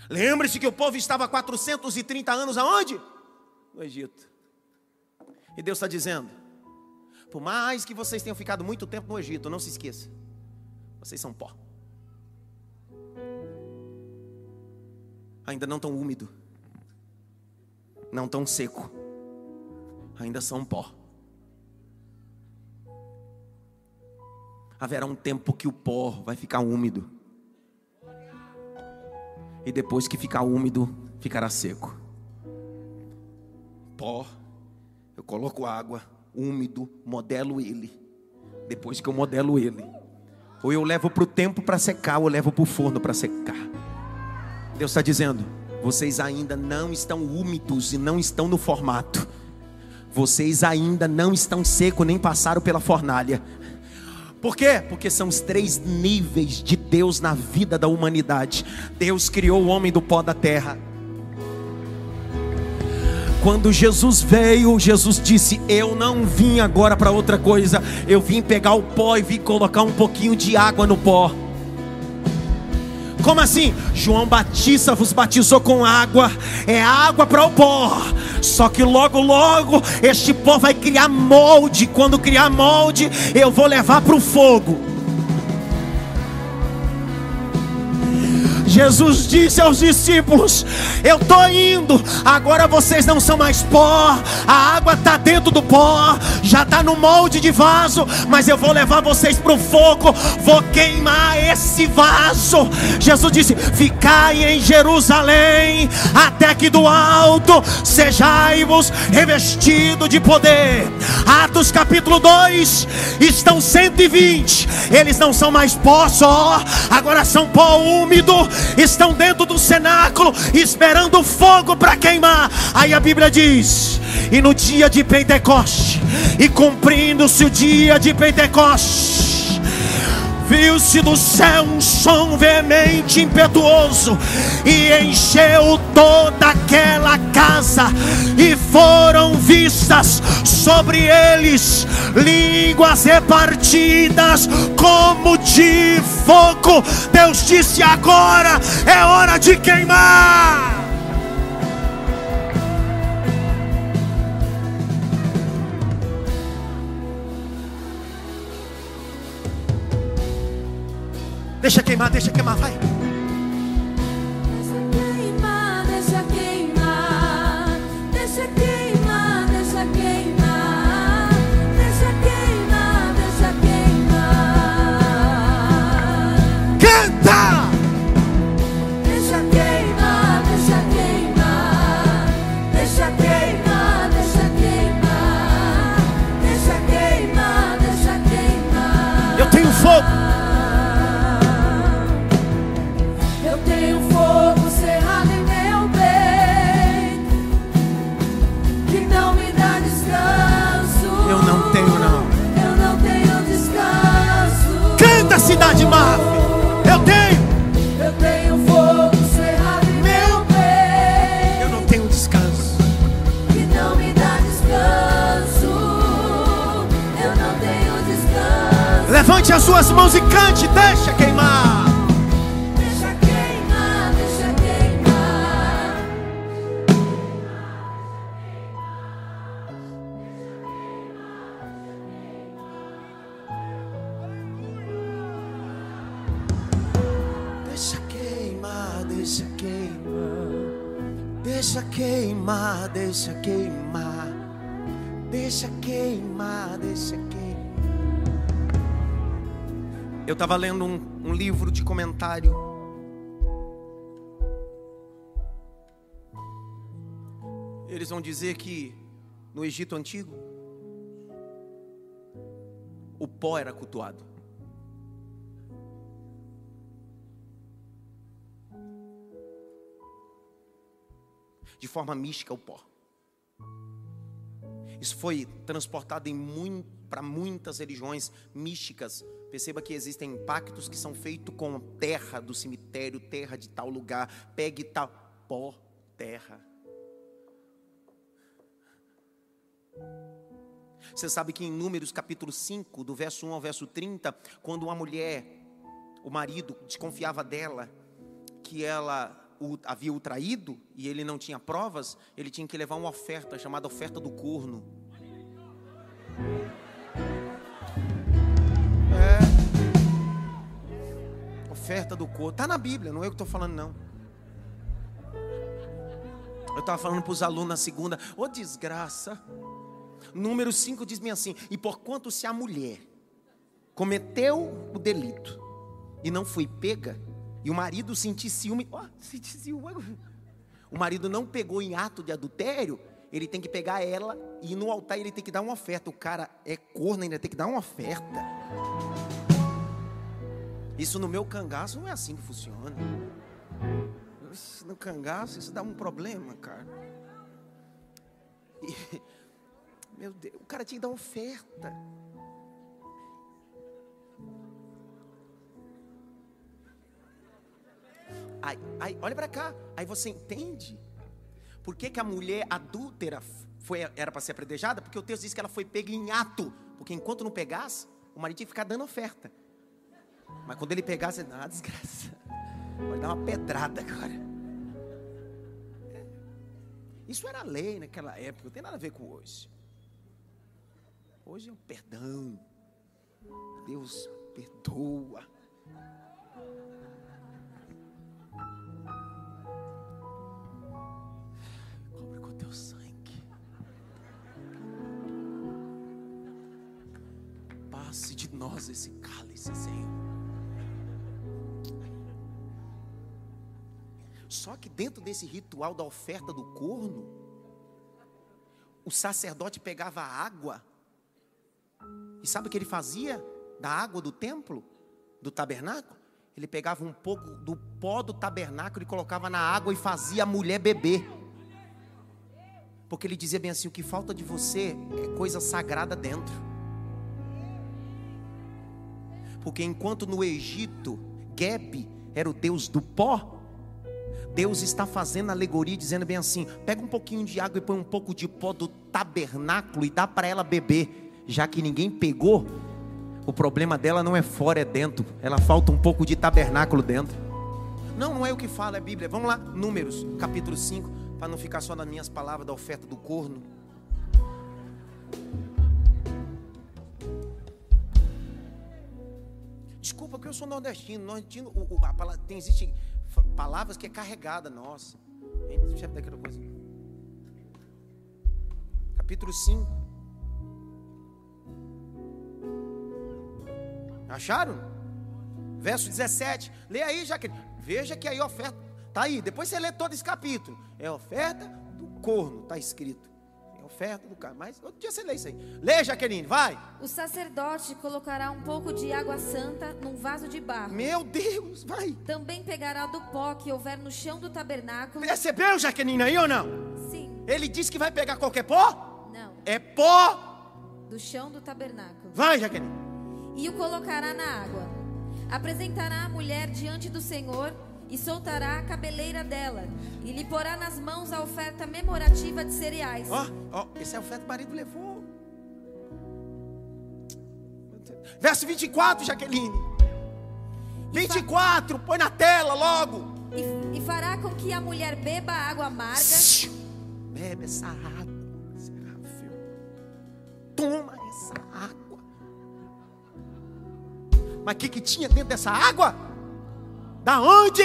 Lembre-se que o povo estava 430 anos aonde? No Egito. E Deus está dizendo: por mais que vocês tenham ficado muito tempo no Egito, não se esqueça. Vocês são pó. Ainda não tão úmido. Não tão seco. Ainda são pó. Haverá um tempo que o pó vai ficar úmido. E depois que ficar úmido, ficará seco. Pó, eu coloco água, úmido, modelo ele. Depois que eu modelo ele, ou eu levo para o tempo para secar, ou eu levo para o forno para secar. Deus está dizendo: vocês ainda não estão úmidos e não estão no formato. Vocês ainda não estão secos nem passaram pela fornalha. Por quê? Porque são os três níveis de Deus na vida da humanidade. Deus criou o homem do pó da terra. Quando Jesus veio, Jesus disse: Eu não vim agora para outra coisa, eu vim pegar o pó e vim colocar um pouquinho de água no pó. Como assim? João Batista vos batizou com água, é água para o pó. Só que logo, logo, este pó vai criar molde. Quando criar molde, eu vou levar para o fogo. Jesus disse aos discípulos: Eu estou indo, agora vocês não são mais pó, a água está dentro do pó, já está no molde de vaso, mas eu vou levar vocês para o fogo, vou queimar esse vaso. Jesus disse: Ficai em Jerusalém, até que do alto sejais-vos revestido de poder. Atos capítulo 2, estão 120, eles não são mais pó só, agora são pó úmido estão dentro do cenáculo esperando fogo para queimar. Aí a Bíblia diz: e no dia de Pentecoste, e cumprindo-se o dia de Pentecoste, Viu-se do céu um som veemente, impetuoso, e encheu toda aquela casa, e foram vistas sobre eles línguas repartidas como de fogo. Deus disse: agora é hora de queimar. Deixa queimar, deixa queimar, vai. cidade estava lendo um, um livro de comentário. Eles vão dizer que no Egito Antigo, o pó era cultuado. De forma mística, o pó. Isso foi transportado para muitas religiões místicas Perceba que existem pactos que são feitos com terra do cemitério, terra de tal lugar, pegue tal pó, terra. Você sabe que em Números capítulo 5, do verso 1 ao verso 30, quando uma mulher, o marido, desconfiava dela, que ela o, havia o traído e ele não tinha provas, ele tinha que levar uma oferta chamada oferta do corno. Oferta do corpo. Está na Bíblia, não é eu que estou falando, não. Eu estava falando para os alunos na segunda, ô oh, desgraça. Número 5 diz-me assim: e por quanto se a mulher cometeu o delito e não foi pega, e o marido sentiu ciúme, oh, sentiu ciúme. o marido não pegou em ato de adultério, ele tem que pegar ela e no altar ele tem que dar uma oferta. O cara é corno, ainda tem que dar uma oferta. Isso no meu cangaço não é assim que funciona. No cangaço isso dá um problema, cara. E, meu Deus, o cara tinha que dar oferta. Aí, aí, olha para cá, aí você entende por que, que a mulher adúltera foi, era para ser apredejada? Porque o texto diz que ela foi pega em ato. Porque enquanto não pegasse, o marido tinha que ficar dando oferta. Mas quando ele pegasse, você ah, desgraça. Vai dar uma pedrada agora. Isso era lei naquela época, não tem nada a ver com hoje. Hoje é o perdão. Deus perdoa. Cobre com teu sangue. Passe de nós esse cálice, Senhor. Só que dentro desse ritual da oferta do corno, o sacerdote pegava água, e sabe o que ele fazia da água do templo, do tabernáculo? Ele pegava um pouco do pó do tabernáculo e colocava na água e fazia a mulher beber. Porque ele dizia bem assim: o que falta de você é coisa sagrada dentro. Porque enquanto no Egito, Geb era o deus do pó, Deus está fazendo alegoria, dizendo bem assim: pega um pouquinho de água e põe um pouco de pó do tabernáculo e dá para ela beber, já que ninguém pegou. O problema dela não é fora, é dentro. Ela falta um pouco de tabernáculo dentro. Não, não é o que fala a Bíblia. Vamos lá, Números, capítulo 5, para não ficar só nas minhas palavras da oferta do corno. Desculpa que eu sou nordestino. Nordestino, o, o, a palavra, tem, existe palavras que é carregada, nossa. Deixa daquela coisa. Capítulo 5. Acharam? Verso 17. Lê aí, Jaqueline. Veja que aí oferta. Está aí. Depois você lê todo esse capítulo. É oferta do corno, está escrito oferta do cara. Mas outro dia você lê isso aí. Lê, Jaqueline, vai. O sacerdote colocará um pouco de água santa num vaso de barro. Meu Deus, vai. Também pegará do pó que houver no chão do tabernáculo. Recebeu, Jaqueline, aí ou não? Sim. Ele disse que vai pegar qualquer pó? Não. É pó do chão do tabernáculo. Vai, Jaqueline. E o colocará na água. Apresentará a mulher diante do Senhor e soltará a cabeleira dela, e lhe porá nas mãos a oferta memorativa de cereais. Ó, oh, ó, oh, essa é a oferta que o marido levou. Verso 24, Jaqueline. 24, põe na tela logo. E, e, fará com que a mulher beba água amarga. Bebe essa água, Toma essa água. Mas o que, que tinha dentro dessa água? Da onde?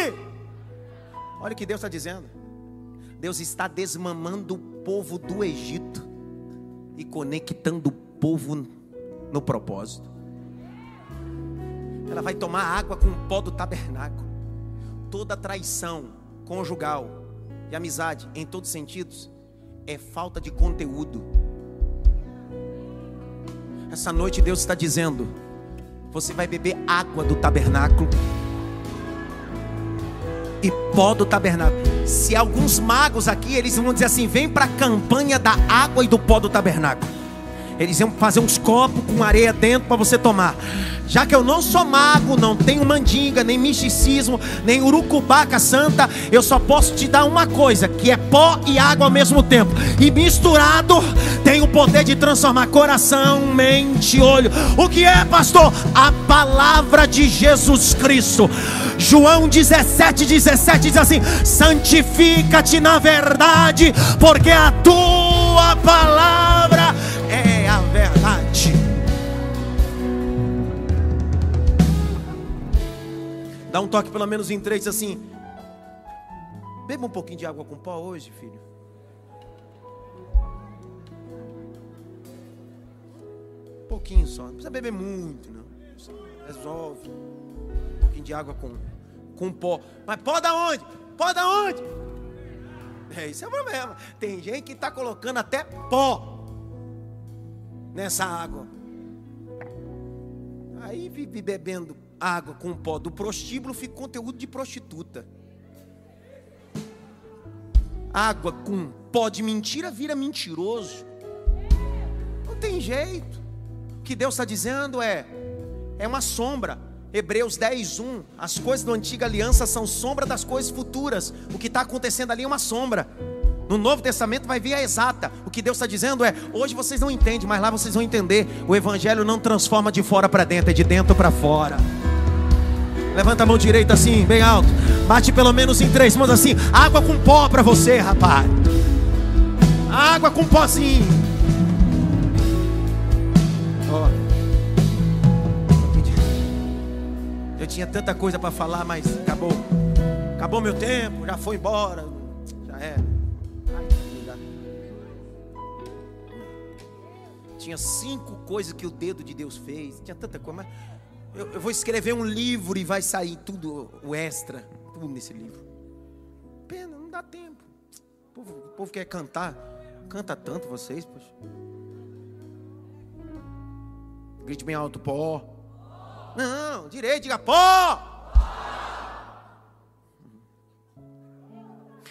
Olha o que Deus está dizendo. Deus está desmamando o povo do Egito e conectando o povo no propósito. Ela vai tomar água com o pó do tabernáculo. Toda traição conjugal e amizade, em todos os sentidos, é falta de conteúdo. Essa noite Deus está dizendo: você vai beber água do tabernáculo e pó do tabernáculo. Se alguns magos aqui, eles vão dizer assim: vem para a campanha da água e do pó do tabernáculo. Eles iam fazer uns copos com areia dentro para você tomar. Já que eu não sou mago, não tenho mandinga, nem misticismo, nem urucubaca santa, eu só posso te dar uma coisa, que é pó e água ao mesmo tempo. E misturado tem o poder de transformar coração, mente, olho. O que é, pastor? A palavra de Jesus Cristo. João 17, 17 diz assim: santifica-te na verdade, porque a tua palavra Dá um toque pelo menos em três assim. Beba um pouquinho de água com pó hoje, filho. Um pouquinho só. Não precisa beber muito, não. Resolve. Um pouquinho de água com, com pó. Mas pó da onde? Pó da onde? É, isso é o problema. Tem gente que está colocando até pó nessa água. Aí vive bebendo água com pó do prostíbulo, fica conteúdo de prostituta. Água com pó de mentira vira mentiroso. Não tem jeito. O que Deus está dizendo é, é uma sombra. Hebreus 10, 1. As coisas da antiga aliança são sombra das coisas futuras. O que está acontecendo ali é uma sombra. No Novo Testamento vai vir a exata. O que Deus está dizendo é: hoje vocês não entendem, mas lá vocês vão entender. O Evangelho não transforma de fora para dentro, é de dentro para fora. Levanta a mão direita assim, bem alto. Bate pelo menos em três mãos assim. Água com pó para você, rapaz. Água com pozinho. Ó. Eu tinha tanta coisa para falar, mas acabou. Acabou meu tempo, já foi embora. Já era. Tinha cinco coisas que o dedo de Deus fez. Tinha tanta coisa, mas eu, eu, vou escrever um livro e vai sair tudo, o extra, tudo nesse livro. Pena, não dá tempo. O povo, o povo quer cantar. Canta tanto vocês, poxa. Grite bem alto, pó. Não, direito, diga pó.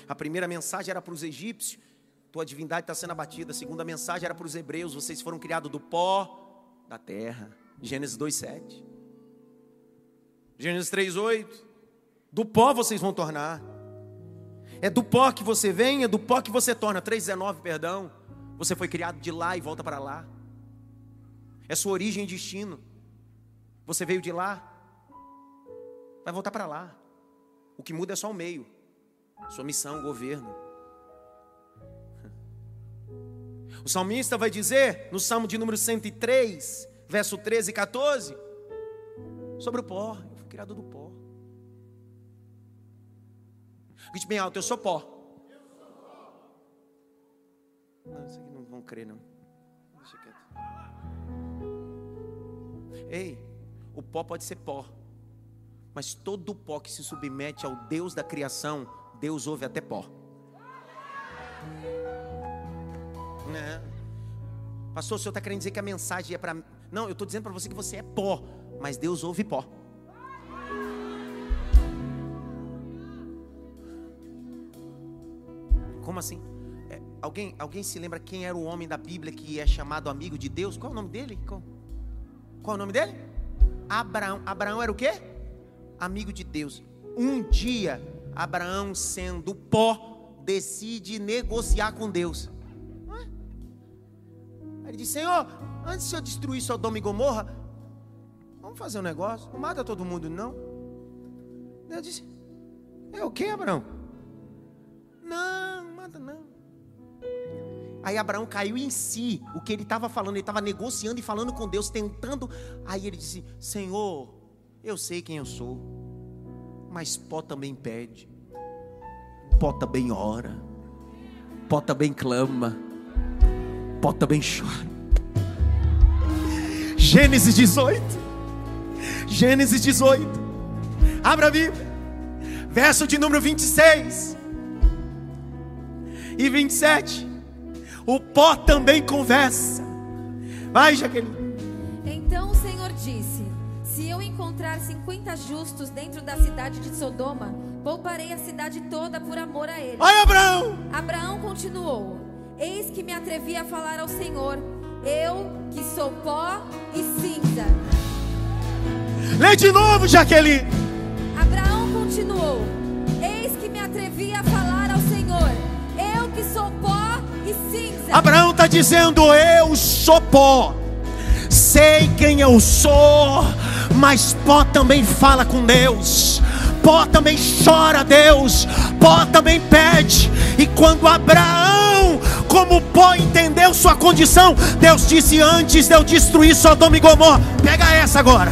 A primeira mensagem era para os egípcios tua divindade está sendo abatida. A segunda mensagem era para os hebreus: vocês foram criados do pó da terra. Gênesis 2,7. Gênesis 3,8. Do pó vocês vão tornar. É do pó que você vem, é do pó que você torna. 3,19, perdão. Você foi criado de lá e volta para lá. É sua origem e destino. Você veio de lá, vai voltar para lá. O que muda é só o meio. Sua missão, governo. O salmista vai dizer, no Salmo de número 103, verso 13 e 14, sobre o pó. Eu fui criado do pó. Grite bem alto, eu sou pó. Não, isso aqui não vão crer, não. Deixa quieto. Ei, o pó pode ser pó. Mas todo pó que se submete ao Deus da criação, Deus ouve até pó. Né? Pastor, o senhor está querendo dizer que a mensagem é para. Não, eu estou dizendo para você que você é pó, mas Deus ouve pó. Como assim? É, alguém, alguém se lembra quem era o homem da Bíblia que é chamado amigo de Deus? Qual é o nome dele? Qual, qual é o nome dele? Abraão. Abraão era o quê? Amigo de Deus. Um dia, Abraão, sendo pó, decide negociar com Deus. Disse: Senhor, antes de eu destruir Sodoma e Gomorra, vamos fazer um negócio. Não mata todo mundo, não. Deus disse: É o que, Abraão? Não, não mata não. Aí Abraão caiu em si. O que ele estava falando, ele estava negociando e falando com Deus, tentando. Aí ele disse: Senhor, eu sei quem eu sou, mas pó também pede. pó também ora, pó também clama, pó também chora. Gênesis 18. Gênesis 18. Abra a Bíblia. Verso de número 26 e 27. O pó também conversa. Vai, Jaqueline. Então o Senhor disse: Se eu encontrar cinquenta justos dentro da cidade de Sodoma, pouparei a cidade toda por amor a eles. Olha Abraão. Abraão continuou: Eis que me atrevi a falar ao Senhor, eu que sou pó e cinza. Lê de novo, Jaqueline. Abraão continuou: Eis que me atrevi a falar ao Senhor, eu que sou pó e cinza. Abraão está dizendo: Eu sou pó. Sei quem eu sou, mas pó também fala com Deus. Pó também chora a Deus. Pó também pede. E quando Abraão, como pó, entendeu sua condição, Deus disse: Antes de eu destruir Sodoma e Gomorra, pega essa agora.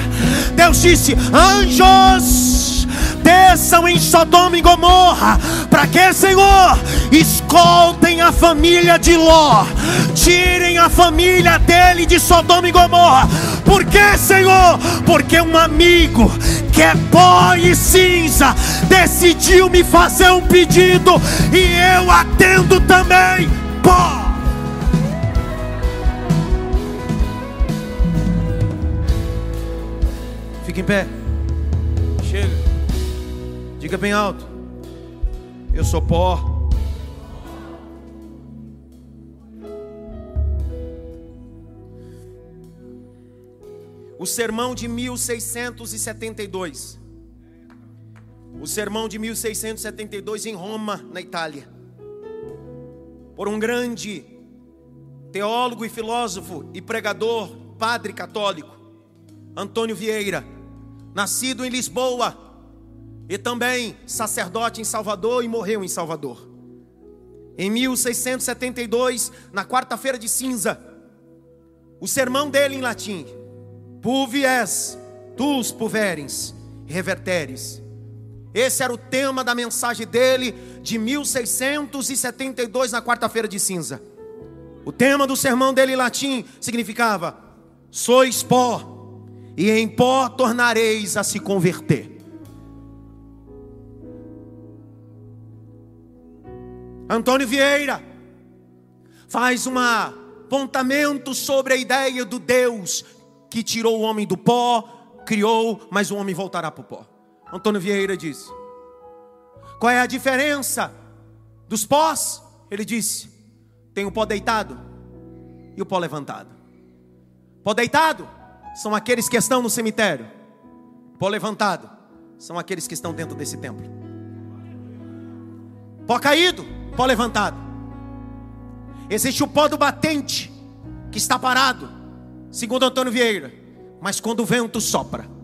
Deus disse: Anjos desçam em Sodoma e Gomorra. Para que, Senhor? Escoltem a família de Ló. Tirem a família dele de Sodoma e Gomorra. Por que, Senhor? Porque um amigo que é pó e cinza decidiu me fazer um pedido e eu atendo também. Pó. Fique em pé. Chega. Diga bem alto. Eu sou pó. O sermão de 1672. O sermão de 1672 em Roma, na Itália. Por um grande teólogo e filósofo e pregador, padre católico, Antônio Vieira, nascido em Lisboa e também sacerdote em Salvador e morreu em Salvador. Em 1672, na quarta-feira de cinza, o sermão dele em latim, Pulvies, tus puverens, reverteres. Esse era o tema da mensagem dele de 1672, na quarta-feira de cinza. O tema do sermão dele em latim significava: Sois pó, e em pó tornareis a se converter. Antônio Vieira faz um apontamento sobre a ideia do Deus que tirou o homem do pó, criou, mas o homem voltará para o pó. Antônio Vieira diz: Qual é a diferença dos pós? Ele disse: Tem o pó deitado e o pó levantado. Pó deitado são aqueles que estão no cemitério. Pó levantado são aqueles que estão dentro desse templo. Pó caído, pó levantado. Existe o pó do batente que está parado, segundo Antônio Vieira. Mas quando o vento sopra,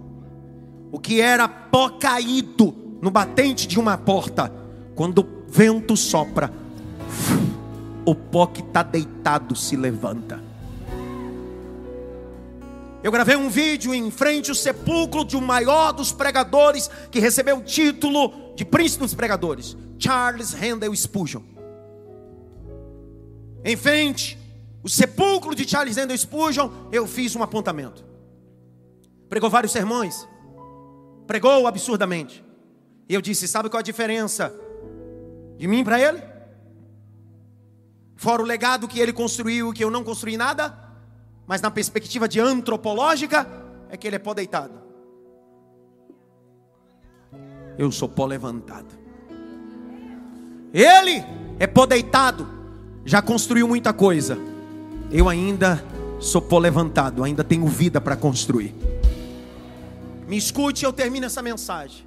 o que era pó caído no batente de uma porta, quando o vento sopra, o pó que está deitado se levanta. Eu gravei um vídeo em frente ao sepulcro de um maior dos pregadores que recebeu o título de príncipe dos pregadores, Charles Handel Spurgeon. Em frente o sepulcro de Charles Handel Spurgeon, eu fiz um apontamento. Pregou vários sermões. Pregou absurdamente. E eu disse: Sabe qual a diferença de mim para ele? Fora o legado que ele construiu, que eu não construí nada, mas na perspectiva de antropológica, é que ele é pó deitado. Eu sou pó levantado. Ele é pó deitado, já construiu muita coisa. Eu ainda sou pó levantado, ainda tenho vida para construir. Me escute, eu termino essa mensagem.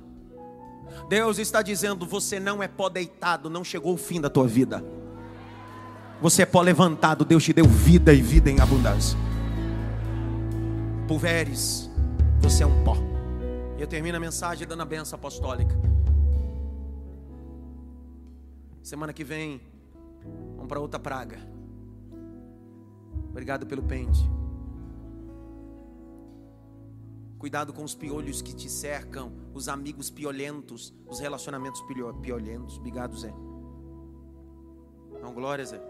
Deus está dizendo: você não é pó deitado, não chegou o fim da tua vida. Você é pó levantado, Deus te deu vida e vida em abundância. Pulveres, você é um pó. E eu termino a mensagem dando a benção apostólica. Semana que vem, vamos para outra praga. Obrigado pelo pente. Cuidado com os piolhos que te cercam, os amigos piolentos, os relacionamentos piolhentos. Obrigado, Zé. glória, Zé.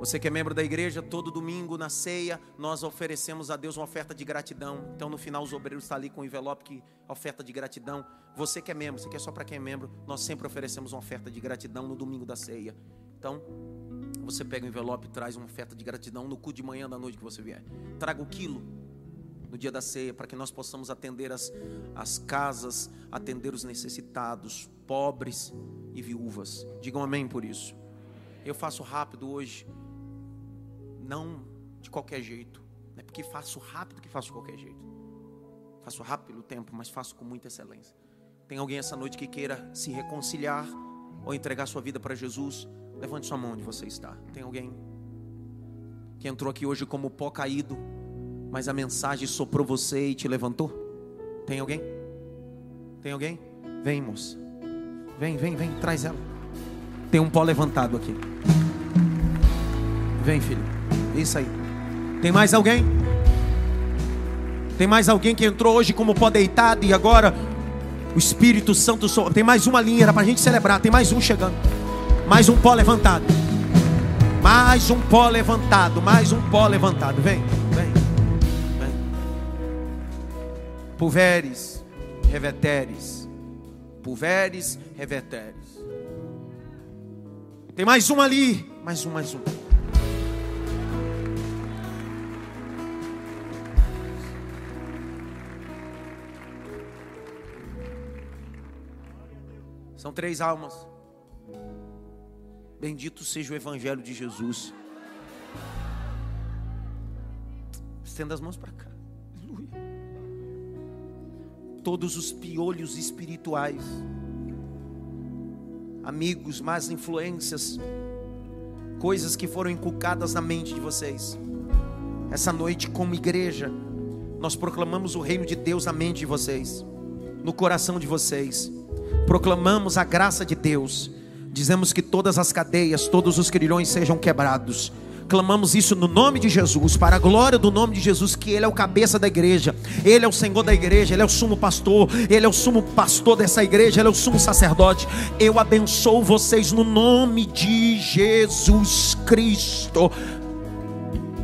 Você que é membro da igreja, todo domingo na ceia, nós oferecemos a Deus uma oferta de gratidão. Então, no final, os obreiros estão ali com o envelope que oferta de gratidão. Você que é membro, você quer só para quem é membro, nós sempre oferecemos uma oferta de gratidão no domingo da ceia. Então, você pega o envelope e traz uma oferta de gratidão no cu de manhã da noite que você vier. Traga o quilo no dia da ceia, para que nós possamos atender as, as casas, atender os necessitados, pobres e viúvas. Digam amém por isso. Eu faço rápido hoje não de qualquer jeito. Não é porque faço rápido que faço de qualquer jeito. Faço rápido pelo tempo, mas faço com muita excelência. Tem alguém essa noite que queira se reconciliar ou entregar sua vida para Jesus? Levante sua mão onde você está. Tem alguém que entrou aqui hoje como pó caído, mas a mensagem soprou você e te levantou? Tem alguém? Tem alguém? Vem, moça. Vem, vem, vem, traz ela. Tem um pó levantado aqui. Vem, filho. Isso aí. Tem mais alguém? Tem mais alguém que entrou hoje como pó deitado e agora o Espírito Santo. Tem mais uma linha, era para a gente celebrar. Tem mais um chegando. Mais um pó levantado. Mais um pó levantado. Mais um pó levantado. Vem, vem, vem. Pulveres, reveteres. Pulveres, reveteres. Tem mais um ali. Mais um, mais um. São três almas. Bendito seja o Evangelho de Jesus. Estenda as mãos para cá. Aleluia. Todos os piolhos espirituais, amigos, más influências, coisas que foram inculcadas na mente de vocês. Essa noite, como igreja, nós proclamamos o reino de Deus na mente de vocês, no coração de vocês proclamamos a graça de Deus, dizemos que todas as cadeias, todos os grilhões sejam quebrados. Clamamos isso no nome de Jesus, para a glória do nome de Jesus, que Ele é o cabeça da igreja, Ele é o Senhor da igreja, Ele é o sumo pastor, Ele é o sumo pastor dessa igreja, Ele é o sumo sacerdote. Eu abençoo vocês no nome de Jesus Cristo.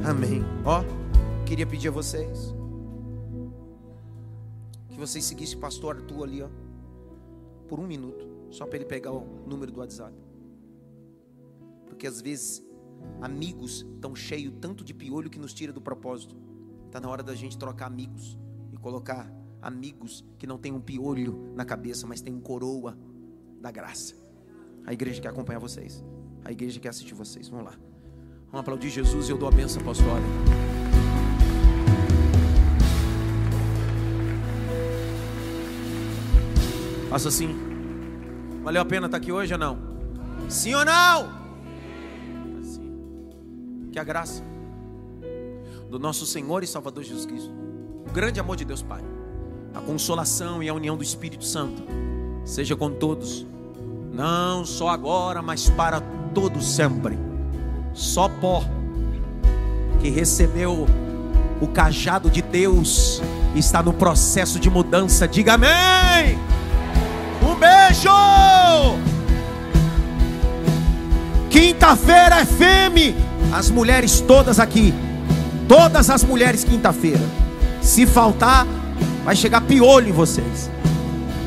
Amém. Ó, queria pedir a vocês que vocês seguissem o pastor Arthur ali, ó por um minuto, só para ele pegar o número do WhatsApp. Porque às vezes amigos estão cheios tanto de piolho que nos tira do propósito. Está na hora da gente trocar amigos e colocar amigos que não tem um piolho na cabeça, mas tem um coroa da graça. A igreja quer acompanhar vocês. A igreja quer assistir vocês. Vamos lá. Vamos aplaudir Jesus e eu dou a benção apostólica. Faça assim. Valeu a pena estar aqui hoje ou não? Sim ou não? Assim. Que a graça do nosso Senhor e Salvador Jesus Cristo, o grande amor de Deus Pai, a consolação e a união do Espírito Santo, seja com todos, não só agora, mas para todos sempre. Só pó que recebeu o cajado de Deus está no processo de mudança. Diga amém beijo! Quinta-feira é FM. As mulheres todas aqui. Todas as mulheres quinta-feira. Se faltar, vai chegar piolho em vocês.